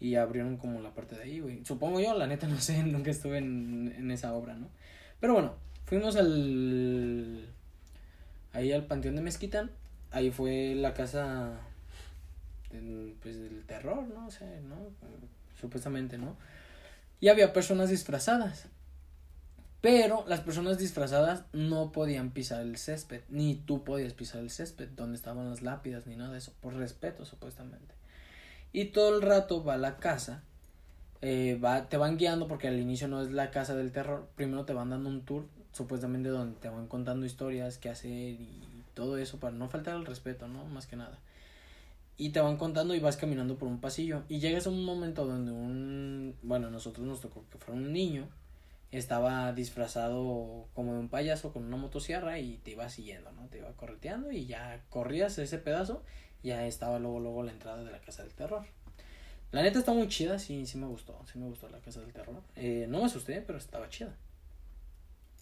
S3: y abrieron como la parte de ahí, güey. Supongo yo, la neta no sé, nunca estuve en, en esa obra, ¿no? Pero bueno, fuimos al ahí al Panteón de Mezquitán, ahí fue la casa pues del terror, ¿no? O sea, ¿no? Supuestamente, ¿no? Y había personas disfrazadas. Pero las personas disfrazadas no podían pisar el césped, ni tú podías pisar el césped donde estaban las lápidas, ni nada de eso, por respeto supuestamente. Y todo el rato va a la casa. Eh, va, te van guiando porque al inicio no es la casa del terror. Primero te van dando un tour, supuestamente donde te van contando historias, qué hacer y todo eso para no faltar al respeto, ¿no? Más que nada. Y te van contando y vas caminando por un pasillo. Y llegas a un momento donde un. Bueno, a nosotros nos tocó que fuera un niño. Estaba disfrazado como de un payaso con una motosierra y te iba siguiendo, ¿no? Te iba correteando y ya corrías ese pedazo ya estaba luego, luego la entrada de la Casa del Terror. La neta está muy chida, sí, sí me gustó, sí me gustó la Casa del Terror. Eh, no me asusté, pero estaba chida.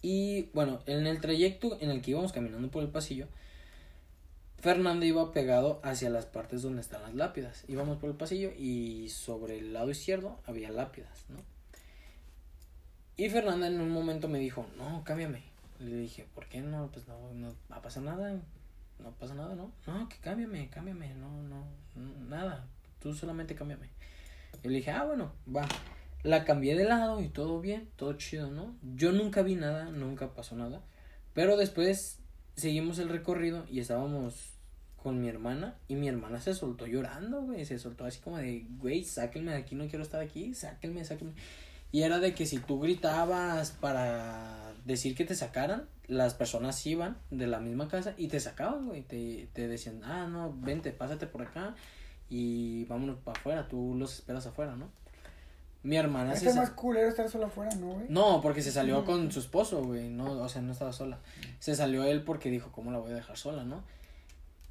S3: Y bueno, en el trayecto en el que íbamos caminando por el pasillo, Fernando iba pegado hacia las partes donde están las lápidas. Íbamos por el pasillo y sobre el lado izquierdo había lápidas, ¿no? Y Fernanda en un momento me dijo, no, cámbiame. Le dije, ¿por qué no? Pues no, no va a pasar nada no pasa nada, ¿no? No, que cámbiame, cámbiame, no, no, nada, tú solamente cámbiame. Y le dije, ah, bueno, va. La cambié de lado y todo bien, todo chido, ¿no? Yo nunca vi nada, nunca pasó nada. Pero después seguimos el recorrido y estábamos con mi hermana y mi hermana se soltó llorando, güey. Se soltó así como de, güey, sáquenme de aquí, no quiero estar aquí, sáquenme, sáquenme. Y era de que si tú gritabas para decir que te sacaran, las personas iban de la misma casa y te sacaban, güey. Te, te decían, ah, no, vente, pásate por acá. y vámonos para afuera, tú los esperas afuera, ¿no? Mi hermana
S1: Está
S3: se
S1: más
S3: sa-
S1: culero estar sola afuera, ¿no, güey?
S3: No, porque se salió con su esposo, güey, no, o sea, no estaba sola. Se salió él porque dijo, ¿cómo la voy a dejar sola, no?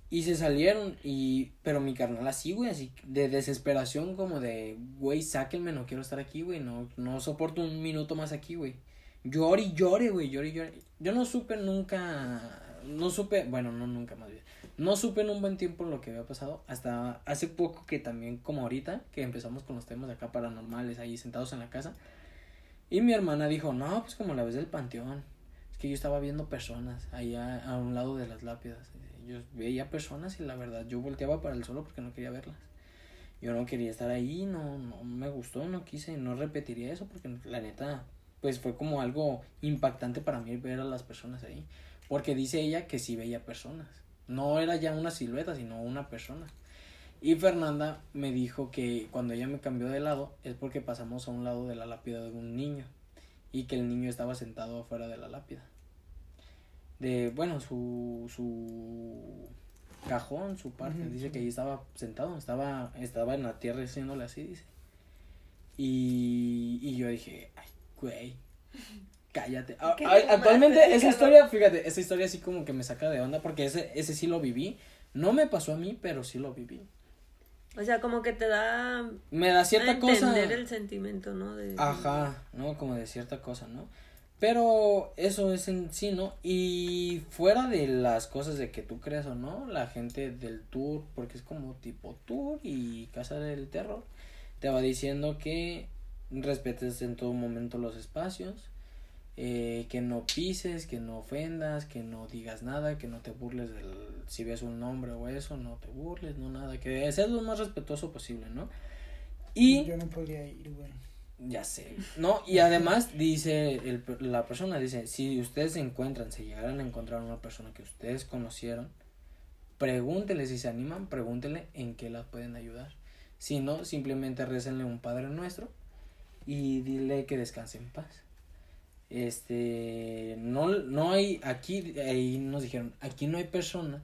S3: Y se salieron y pero mi carnal así, güey, así de desesperación como de, güey, sáquenme, no quiero estar aquí, güey, no no soporto un minuto más aquí, güey. Llore y llore, güey, llore y llore. Yo no supe nunca no supe, bueno, no nunca más bien. No supe en un buen tiempo lo que había pasado hasta hace poco que también como ahorita que empezamos con los temas acá paranormales ahí sentados en la casa. Y mi hermana dijo, "No, pues como la vez del panteón." Es que yo estaba viendo personas allá a un lado de las lápidas. Yo veía personas y la verdad yo volteaba para el suelo porque no quería verlas. Yo no quería estar ahí, no, no me gustó, no quise, no repetiría eso porque la neta, pues fue como algo impactante para mí ver a las personas ahí. Porque dice ella que sí veía personas. No era ya una silueta, sino una persona. Y Fernanda me dijo que cuando ella me cambió de lado es porque pasamos a un lado de la lápida de un niño y que el niño estaba sentado afuera de la lápida. De, bueno, su, su cajón, su parte, dice que ahí estaba sentado, estaba, estaba en la tierra haciéndole así, dice. Y, y yo dije, ay, güey, cállate. Ah, actualmente esa historia, fíjate, esa historia así como que me saca de onda porque ese, ese sí lo viví. No me pasó a mí, pero sí lo viví.
S2: O sea, como que te da
S3: Me da cierta
S2: a
S3: cosa.
S2: entender el sentimiento, ¿no? De,
S3: Ajá, ¿no? Como de cierta cosa, ¿no? Pero eso es en sí, ¿no? Y fuera de las cosas de que tú creas o no, la gente del tour, porque es como tipo tour y casa del terror, te va diciendo que respetes en todo momento los espacios, eh, que no pises, que no ofendas, que no digas nada, que no te burles del, si ves un nombre o eso, no te burles, no nada, que seas lo más respetuoso posible, ¿no? Y...
S1: Yo no podría ir, güey.
S3: Ya sé. No, y además dice el, la persona, dice, si ustedes se encuentran, se llegaran a encontrar una persona que ustedes conocieron, pregúntele si se animan, pregúntele en qué las pueden ayudar. Si no, simplemente récenle un Padre Nuestro y dile que descanse en paz. Este, no, no hay, aquí, ahí nos dijeron, aquí no hay personas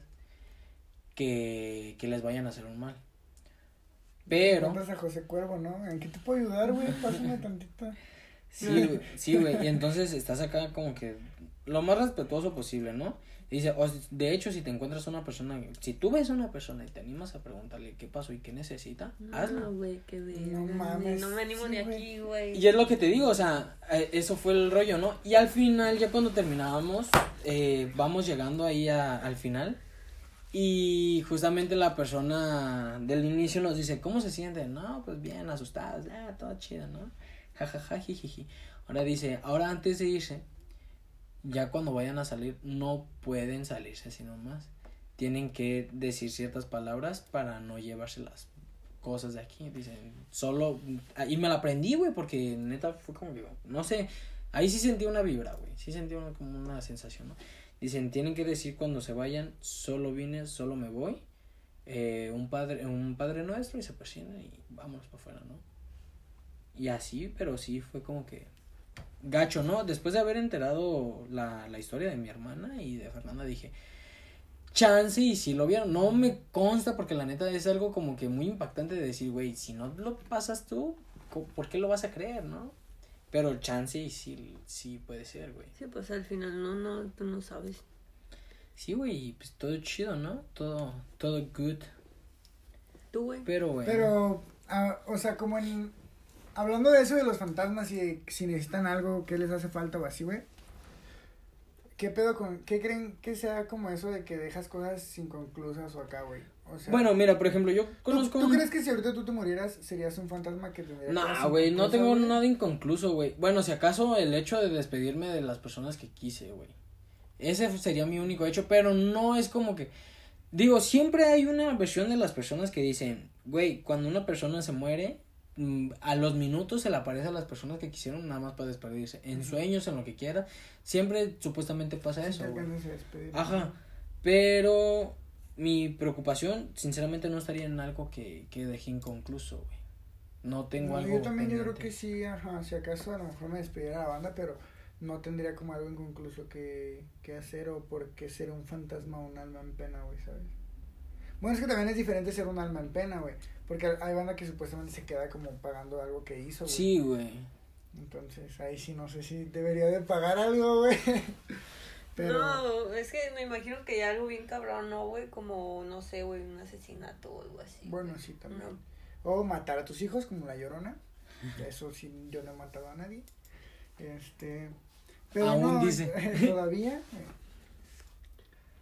S3: que, que les vayan a hacer un mal. Pero...
S1: A José Cuervo, ¿no? ¿En qué te puedo ayudar, güey? Pásame tantito.
S3: Sí, güey, sí, güey. Y entonces estás acá como que lo más respetuoso posible, ¿no? Dice, o, de hecho, si te encuentras una persona, si tú ves a una persona y te animas a preguntarle qué pasó y qué necesita,
S2: No,
S3: hazlo.
S2: güey, qué verga,
S1: No mames,
S2: No me animo
S1: sí,
S2: ni aquí, güey.
S3: Y es lo que te digo, o sea, eh, eso fue el rollo, ¿no? Y al final, ya cuando terminábamos, eh, vamos llegando ahí a- al final. Y justamente la persona del inicio nos dice, ¿cómo se sienten? No, pues bien, asustadas, ah, todo chido, ¿no? Jajaja, jijiji. Ahora dice, ahora antes de irse, ya cuando vayan a salir, no pueden salirse así nomás. Tienen que decir ciertas palabras para no llevarse las cosas de aquí. Dicen, solo. Y me la aprendí, güey, porque neta fue como que, no sé. Ahí sí sentí una vibra, güey. Sí sentí como una sensación, ¿no? Dicen, tienen que decir cuando se vayan, solo vine, solo me voy. eh, un padre un padre nuestro y se persigna y vámonos para afuera, ¿no? Y así, pero sí fue como que gacho, ¿no? Después de haber enterado la, la historia de mi hermana y de Fernanda, dije, chance y si lo vieron, no me consta porque la neta es algo como que muy impactante de decir, güey, si no lo pasas tú, ¿por qué lo vas a creer, no? Pero chance y sí, sí puede ser, güey.
S2: Sí, pues al final no, no, tú no sabes.
S3: Sí, güey, pues todo chido, ¿no? Todo, todo good.
S2: Tú, güey.
S3: Pero, güey.
S1: Pero, ah, o sea, como en. Hablando de eso de los fantasmas y de si necesitan algo, qué les hace falta o así, güey. ¿Qué pedo con. ¿Qué creen que sea como eso de que dejas cosas inconclusas o acá, güey? O sea.
S3: Bueno, mira, por ejemplo, yo
S1: ¿tú,
S3: conozco.
S1: tú
S3: un-
S1: crees que si ahorita tú te murieras serías un fantasma que tendría
S3: No, güey, no tengo nada inconcluso, güey. Bueno, si acaso el hecho de despedirme de las personas que quise, güey. Ese sería mi único hecho, pero no es como que... Digo, siempre hay una versión de las personas que dicen, güey, cuando una persona se muere, a los minutos se le aparece a las personas que quisieron nada más para despedirse. En sueños, en lo que quiera. Siempre supuestamente pasa eso. Ajá. Pero mi preocupación, sinceramente, no estaría en algo que, que dejé inconcluso, güey. No tengo
S1: No,
S3: algo.
S1: yo también yo creo que sí, ajá, si acaso a lo mejor me despediera de la banda, pero no tendría como algo inconcluso que, que hacer o por qué ser un fantasma o un alma en pena, güey, ¿sabes? Bueno, es que también es diferente ser un alma en pena, güey. Porque hay banda que supuestamente se queda como pagando algo que hizo, güey.
S3: Sí, güey.
S1: Entonces, ahí sí no sé si debería de pagar algo, güey. Pero...
S2: No, es que me imagino que ya algo bien cabrón, ¿no, güey? Como, no sé, güey, un asesinato o algo así.
S1: Bueno, sí, también. O matar a tus hijos, como la llorona. Eso sí, yo no he matado a nadie. Este. Pero
S3: Aún
S1: no,
S3: dice.
S1: Todavía.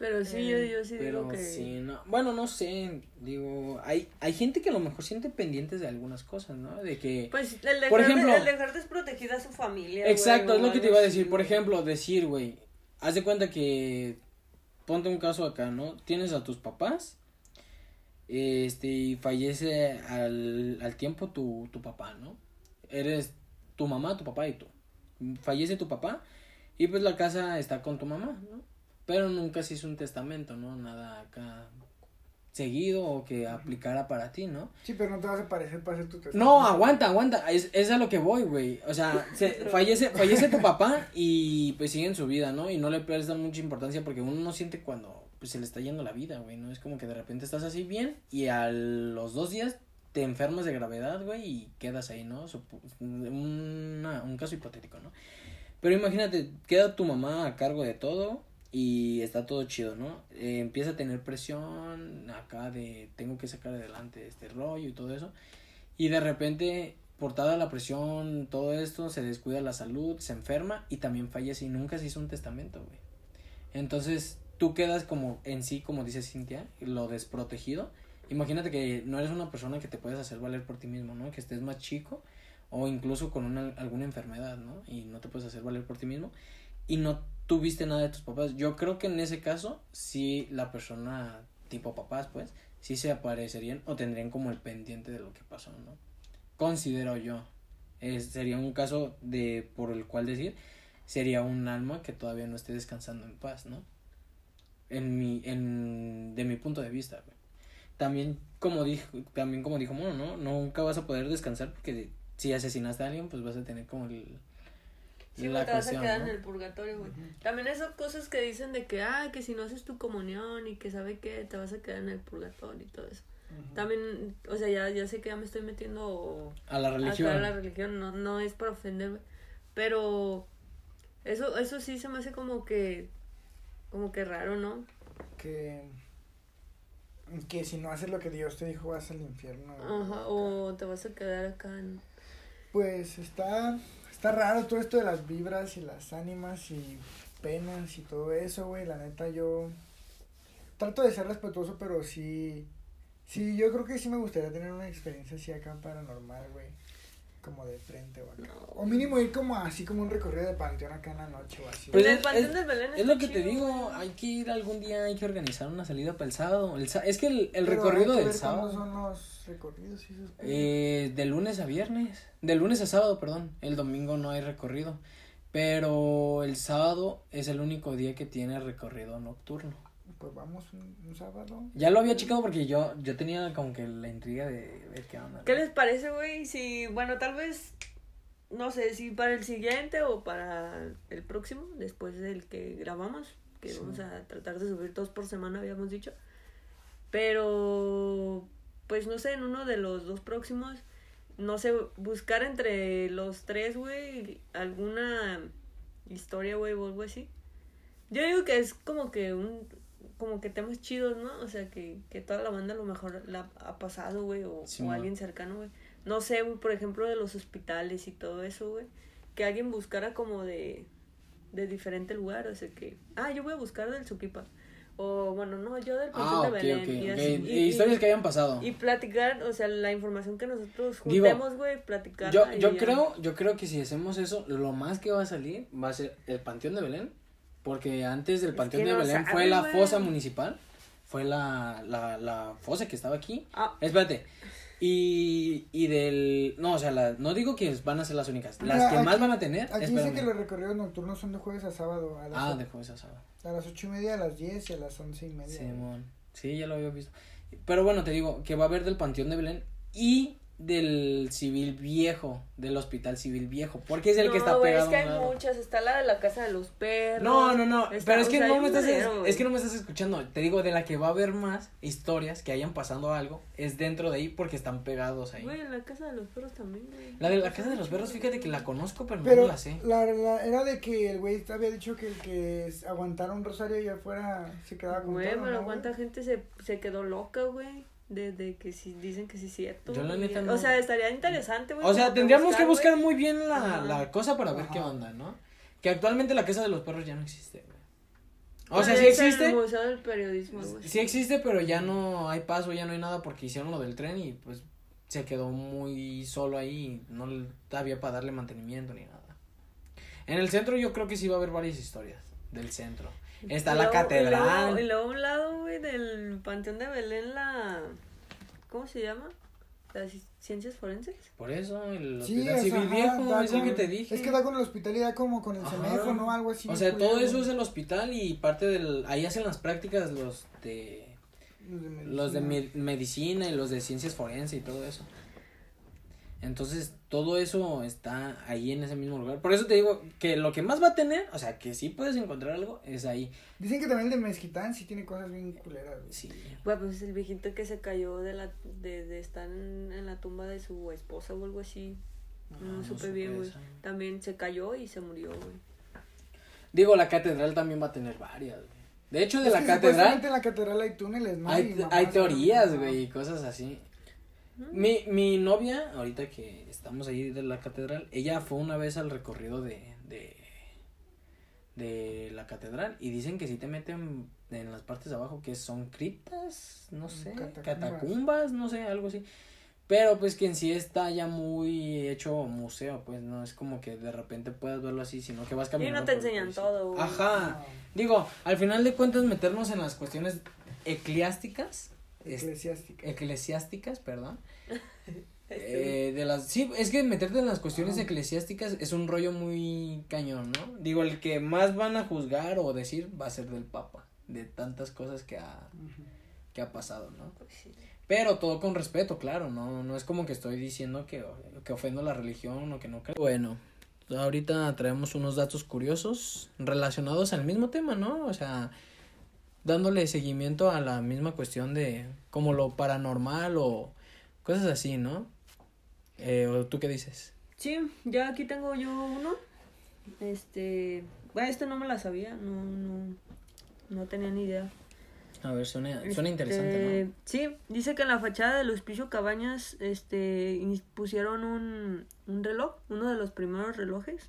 S2: Pero sí,
S1: Eh,
S2: yo, yo sí
S3: Pero
S2: digo que...
S3: sí, no. Bueno, no sé. Digo, hay, hay gente que a lo mejor siente pendientes de algunas cosas, ¿no? De que.
S2: Pues el dejar,
S3: Por ejemplo-
S2: el dejar desprotegida a su familia.
S3: Exacto, es lo que te iba a decir. Por ejemplo, decir, güey, haz de cuenta que, ponte un caso acá, ¿no? Tienes a tus papás, este, y fallece al, al tiempo tu, tu papá, ¿no? Eres tu mamá, tu papá y tú. Fallece tu papá y pues la casa está con tu mamá, ¿no? Pero nunca se hizo un testamento, ¿no? Nada acá seguido o que aplicara para ti, ¿no?
S1: Sí, pero no te vas a parecer para hacer tu testamento.
S3: No, aguanta, aguanta. Es, es a lo que voy, güey. O sea, se, fallece, fallece tu papá y pues siguen su vida, ¿no? Y no le prestan mucha importancia porque uno no siente cuando pues se le está yendo la vida, güey. No es como que de repente estás así bien y a los dos días te enfermas de gravedad, güey, y quedas ahí, ¿no? Una- un caso hipotético, ¿no? Pero imagínate, queda tu mamá a cargo de todo y está todo chido, ¿no? Eh, empieza a tener presión acá de tengo que sacar adelante este rollo y todo eso. Y de repente, por toda la presión, todo esto, se descuida la salud, se enferma y también fallece y nunca se hizo un testamento, güey. Entonces, tú quedas como en sí, como dice Cintia, lo desprotegido. Imagínate que no eres una persona que te puedes hacer valer por ti mismo, ¿no? Que estés más chico o incluso con una, alguna enfermedad, ¿no? Y no te puedes hacer valer por ti mismo y no tuviste nada de tus papás. Yo creo que en ese caso, sí la persona tipo papás, pues, sí se aparecerían o tendrían como el pendiente de lo que pasó, ¿no? Considero yo. Es, sería un caso de por el cual decir sería un alma que todavía no esté descansando en paz, ¿no? En mi en de mi punto de vista. También como dijo también como dijo Mono, ¿no? Nunca vas a poder descansar porque si asesinaste a alguien, pues vas a tener como el
S2: Sí,
S3: la
S2: te vas a quedar
S3: ¿no?
S2: en el purgatorio, güey. También esas cosas que dicen de que, ah, que si no haces tu comunión y que sabe que te vas a quedar en el purgatorio y todo eso. También, o sea, ya, ya sé que ya me estoy metiendo
S3: a la religión.
S2: a la religión, no, no es para ofenderme, pero eso, eso sí se me hace como que, como que raro, ¿no?
S1: Que. Que si no haces lo que Dios te dijo, vas al infierno.
S2: Ajá, o te vas a quedar acá en...
S1: Pues está. Está raro todo esto de las vibras y las ánimas y penas y todo eso, güey. La neta, yo. Trato de ser respetuoso, pero sí. Sí, yo creo que sí me gustaría tener una experiencia así acá paranormal, güey. Como de frente, güey.
S2: No.
S1: O mínimo ir como así como un recorrido de panteón acá en la noche o así.
S3: Pues es-
S2: del Belén
S3: Es lo que te
S2: chido,
S3: digo,
S2: güey.
S3: hay que ir algún día, hay que organizar una salida para el sábado. El es que el, el
S1: Pero
S3: recorrido
S1: hay que
S3: del sábado,
S1: son los recorridos
S3: eh, de lunes a viernes, de lunes a sábado, perdón, el domingo no hay recorrido, pero el sábado es el único día que tiene recorrido nocturno.
S1: Pues vamos un, un sábado.
S3: Ya lo había checado porque yo, yo tenía como que la intriga de ver qué onda.
S2: ¿Qué les parece, güey? Si, bueno, tal vez, no sé, si para el siguiente o para el próximo, después del que grabamos, que
S1: Sí.
S2: vamos a tratar de subir dos por semana, habíamos dicho. Pero, pues no sé, en uno de los dos próximos, no sé, buscar entre los tres, güey, alguna historia, güey, o algo así. Yo digo que es como que un, como que temas chidos, ¿no? O sea, que, que toda la banda a lo mejor la ha pasado, güey, o,
S3: Sí,
S2: o
S3: ma.
S2: alguien cercano, güey. No sé, güey, por ejemplo, de los hospitales y todo eso, güey. Que alguien buscara como de, de diferente lugar, o sea, que, ah, yo voy a buscar del Suquipa. O, bueno, no, yo del Panteón
S3: Ah,
S2: de
S3: ok,
S2: Belén.
S3: ok,
S2: y
S3: ok.
S2: así.
S3: Y-
S2: Y-
S3: historias que hayan pasado.
S2: y platicar, o sea, la información que nosotros juntemos, güey, platicar.
S3: Yo, yo creo, yo creo que si hacemos eso, lo más que va a salir va a ser el Panteón de Belén, porque antes del
S2: Es
S3: Panteón
S2: que
S3: de
S2: no
S3: Belén fue la fosa municipal, fue la, la, la fosa que estaba aquí.
S2: Ah,
S3: Espérate. Y, y del... No, o sea, la- no digo que van a ser las únicas. Las
S1: Mira,
S3: que
S1: aquí-
S3: más van a tener...
S1: Aquí dice
S3: espérame.
S1: que los recorridos nocturnos son de jueves a sábado. A las,
S3: Ah,
S1: o-
S3: de jueves a sábado.
S1: a las ocho y media, a las diez y a las once y media.
S3: Simón. Sí, ya lo había visto. Pero bueno, te digo que va a haber del Panteón de Belén y del civil viejo, del hospital civil viejo, porque es el
S2: no,
S3: que está
S2: güey,
S3: pegado.
S2: es que hay
S3: lado.
S2: muchas. Está la de la casa de los perros.
S3: No, no, no,
S2: está-
S3: pero es que
S2: sea,
S3: no me estás, es
S2: güey.
S3: que no me estás escuchando, te digo de la que va a haber más historias que hayan pasado algo, es dentro de ahí porque están pegados ahí.
S2: Güey, en la casa de los perros también, güey.
S3: La de la casa de los perros, fíjate que la conozco, pero, no
S1: Pero
S3: la sé.
S1: la, la- era de que el güey había dicho que el que aguantara un rosario y afuera se quedaba con
S2: Güey,
S1: todo,
S2: pero
S1: ¿no,
S2: cuánta
S1: güey?
S2: gente se, se quedó loca, güey. Desde que sí, dicen que sí es cierto.
S3: Yo la neta no.
S2: O sea, estaría interesante, güey.
S3: O sea, tendríamos que buscar muy bien la, la cosa para ver
S1: Ajá.
S3: qué onda, ¿no? Que actualmente la casa de los perros ya no existe, güey. O sea, sí
S2: el
S3: existe,
S2: Museo del Periodismo, güey.
S3: sí existe, pero ya no hay paso, ya no hay nada porque hicieron lo del tren y pues se quedó muy solo ahí, y no le- había para darle mantenimiento ni nada. En el centro yo creo que sí va a haber varias historias del centro. Está
S2: Y
S3: la
S2: luego- Y luego, y
S3: catedral.
S2: luego a un lado, güey, del Panteón de Belén, la... ¿Cómo se llama? Las ciencias forenses.
S3: Por eso, el
S1: Sí,
S3: hospital
S1: sea,
S3: civil
S1: ajá,
S3: viejo, es el que te dije.
S1: Es que da con el hospital y da como con el semejo, ¿no? Algo así.
S3: O sea, todo eso es el hospital y parte del... Ahí hacen las prácticas los de... Los de
S1: medicina.
S3: me- medicina y los de ciencias forenses y todo eso. Entonces, todo eso está ahí en ese mismo lugar. Por eso te digo que lo que más va a tener, o sea, que sí puedes encontrar algo, es ahí.
S1: Dicen que también el de Mezquitán sí tiene cosas bien culeras, güey.
S3: Sí.
S2: Güey, pues el viejito que se cayó de la de, de estar en, en la tumba de su esposa o algo así. No,
S3: no
S2: supe
S3: supe
S2: bien, güey. También se cayó y se murió, güey.
S3: Digo, la catedral también va a tener varias, güey. De hecho, de
S1: Es
S3: la
S1: que
S3: catedral
S1: en la catedral hay túneles, ¿no?
S3: hay, hay teorías, güey, y cosas así. Mi, mi novia, ahorita que estamos ahí de la catedral, ella fue una vez al recorrido de, de, de la catedral y dicen que si te meten en las partes de abajo que son criptas, no sé,
S1: Catacumbas.
S3: catacumbas, no sé, algo así. Pero pues que en sí está ya muy hecho museo, pues no es como que de repente puedas verlo así, sino que vas
S2: Y
S3: caminando.
S2: no te enseñan todo.
S3: Ajá. Digo, al final de cuentas meternos en las cuestiones eclesiásticas, es-
S1: Eclesiástica.
S3: eclesiásticas, perdón. Eh, de las sí es que meterte en las cuestiones
S1: Ajá.
S3: eclesiásticas es un rollo muy cañón no digo el que más van a juzgar o decir va a ser del papa de tantas cosas que ha que ha pasado no
S2: Pues sí.
S3: pero todo con respeto claro no no es como que estoy diciendo que que ofendo la religión o que no creo bueno ahorita traemos unos datos curiosos relacionados al mismo tema no o sea dándole seguimiento a la misma cuestión de como lo paranormal o cosas así no eh, ¿o ¿Tú qué dices?
S2: Sí, ya aquí tengo yo uno. Este, bueno, este no me la sabía, no, no, no tenía ni idea.
S3: A ver, suena, suena
S2: Este,
S3: interesante, ¿no?
S2: Sí, dice que en la fachada del Hospicio Cabañas, este, pusieron un, un reloj, uno de los primeros relojes.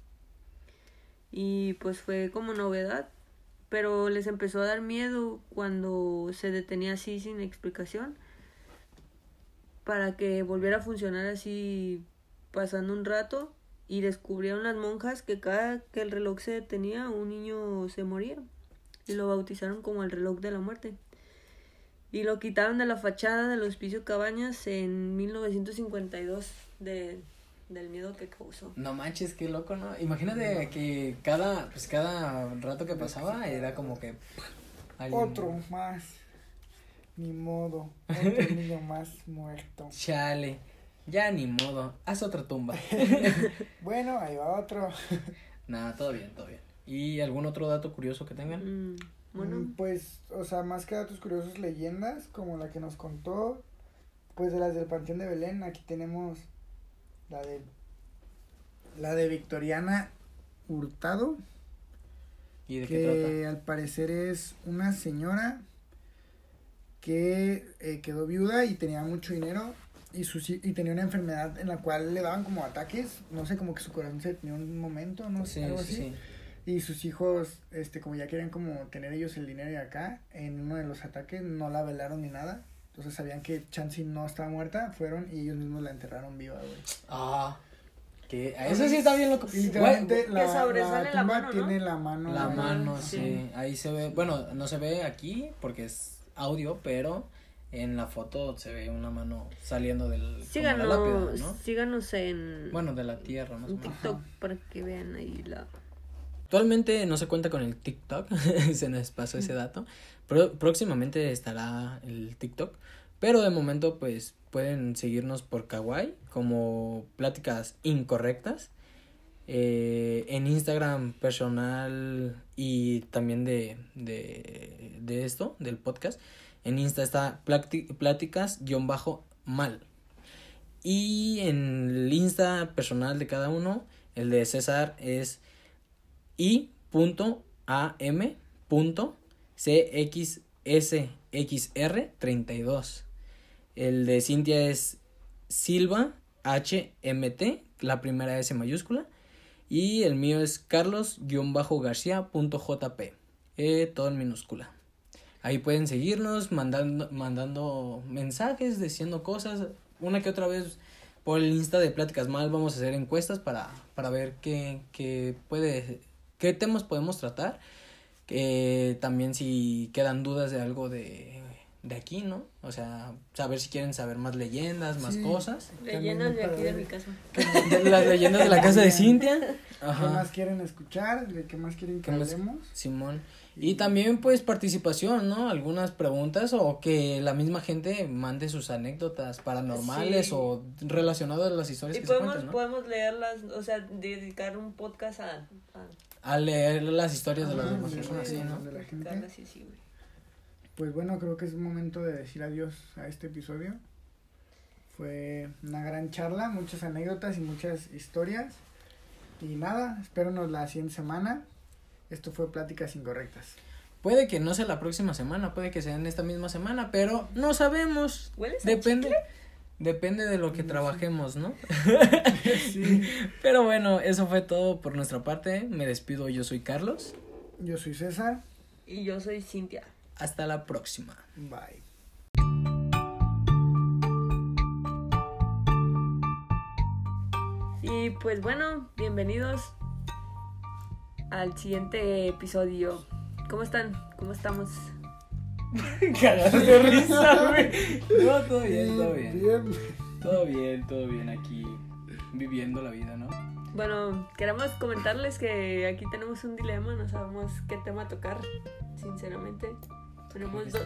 S2: Y pues fue como novedad, pero les empezó a dar miedo cuando se detenía así sin explicación. Para que volviera a funcionar así pasando un rato. Y descubrieron las monjas que cada que el reloj se detenía, un niño se moría. Y lo bautizaron como el reloj de la muerte y lo quitaron de la fachada del Hospicio Cabañas en 1952 de, del miedo que causó.
S3: No manches, qué loco, ¿no? Imagínate que cada, pues cada rato que pasaba era como que... alguien-
S1: Otro más. Ni modo. Otro niño más muerto.
S3: Chale, ya ni modo, haz otra tumba.
S1: Bueno, ahí va otro.
S3: Nada, todo bien, todo bien. ¿Y algún otro dato curioso que tengan?
S2: Mm, bueno,
S1: Mm, Pues, o sea, más que datos curiosos, leyendas, como la que nos contó, pues de las del Panteón de Belén, aquí tenemos la de la de Victoriana Hurtado,
S3: ¿Y de qué
S1: que al parecer es una señora que eh, quedó viuda y tenía mucho dinero y hi- y tenía una enfermedad en la cual le daban como ataques, no sé, como que su corazón se detenía un momento, no sé,
S3: Sí,
S1: algo
S3: sí,
S1: así.
S3: sí.
S1: Y sus hijos, este, como ya querían como tener ellos el dinero de acá, en uno de los ataques no la velaron ni nada. Entonces sabían que Chansey no estaba muerta, fueron y ellos mismos la enterraron viva, güey.
S3: Ah, que eso sí está bien loco.
S1: Literalmente
S2: Que
S1: la,
S2: sobresale la
S1: tumba
S2: mano, ¿no?
S1: tiene la mano.
S3: La
S1: güey.
S3: mano,
S2: sí.
S3: sí. Ahí se ve, bueno, no se ve aquí porque es audio, pero en la foto se ve una mano saliendo del la
S2: síganos,
S3: lápida, ¿no?
S2: síganos en,
S3: Bueno, de la tierra, más o
S2: en
S3: menos.
S2: TikTok para que vean ahí la...
S3: Actualmente no se cuenta con el TikTok, se nos pasó ese dato. Pero próximamente estará el TikTok, Pero de momento, pues pueden seguirnos por Kawaii como Pláticas Incorrectas. Eh, en Instagram personal y también de, de, de esto, del podcast. En Insta está pláticas-mal. Y en el Insta personal de cada uno, el de César es i.am.cxsxr32. El de Cintia es Silva HMT, la primera S mayúscula. Y el mío es carlos-garcía.jp, eh, todo en minúscula. Ahí pueden seguirnos, mandando, mandando mensajes, diciendo cosas. Una que otra vez por el Insta de Pláticas Mal vamos a hacer encuestas para, para ver qué, qué puede, qué temas podemos tratar. Que también si quedan dudas de algo de de aquí, ¿no? O sea, saber si quieren saber más leyendas, más cosas.
S2: Leyendas de aquí de mi casa.
S3: las leyendas de la casa de Cintia.
S1: Ajá. ¿Qué más quieren escuchar? ¿De qué más quieren que hablemos?
S3: Simón. Y también pues participación, ¿no? Algunas preguntas o que la misma gente mande sus anécdotas paranormales o relacionadas a las historias
S2: y
S3: que
S2: podemos,
S3: se cuentan, ¿no?
S2: podemos leerlas, o sea, dedicar un podcast a...
S3: A, leer las historias de las
S1: Ajá,
S3: demás
S1: de-
S3: personas, sí, ¿no?
S1: de la gente.
S2: sí, güey.
S1: Pues bueno, creo que es momento de decir adiós a este episodio. Fue una gran charla, muchas anécdotas y muchas historias. Y nada, espéranos la siguiente semana. Esto fue Pláticas Incorrectas.
S3: Puede que no sea la próxima semana, puede que sea en esta misma semana, pero no sabemos.
S2: ¿Hueles a
S3: Depende. Depende de lo que trabajemos, ¿no?
S1: Sí.
S3: Pero bueno, eso fue todo por nuestra parte. Me despido, yo soy Carlos.
S1: Yo soy César.
S2: Y yo soy Cintia.
S3: Hasta la próxima.
S1: Bye.
S2: Y pues bueno, bienvenidos al siguiente episodio. ¿Cómo están? ¿Cómo estamos?
S3: Cagados de risa, güey. No, todo bien, todo bien.
S1: Bien.
S3: Todo bien, todo bien aquí. Viviendo la vida, ¿no?
S2: Bueno, queremos comentarles que aquí tenemos un dilema, no sabemos qué tema tocar, sinceramente. Tenemos dos...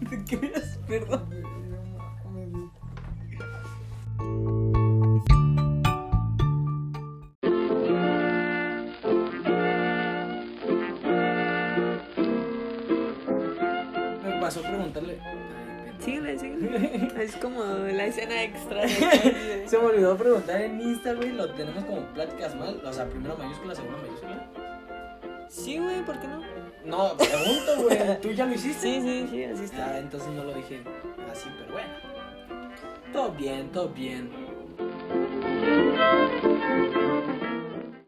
S3: ¿Te creas? Perdón. pasó preguntarle.
S2: Síguele, síguele. Es como la escena extra.
S3: Se me olvidó preguntar en Insta, güey. Lo tenemos como pláticas mal. O sea, primera mayúscula, segunda mayúscula.
S2: Sí, güey, ¿por qué no?
S3: No, pregunto, güey. ¿Tú ya lo hiciste?
S2: Sí, sí, sí, así está.
S3: Ah, entonces no lo dije así, pero bueno. Todo bien, todo bien.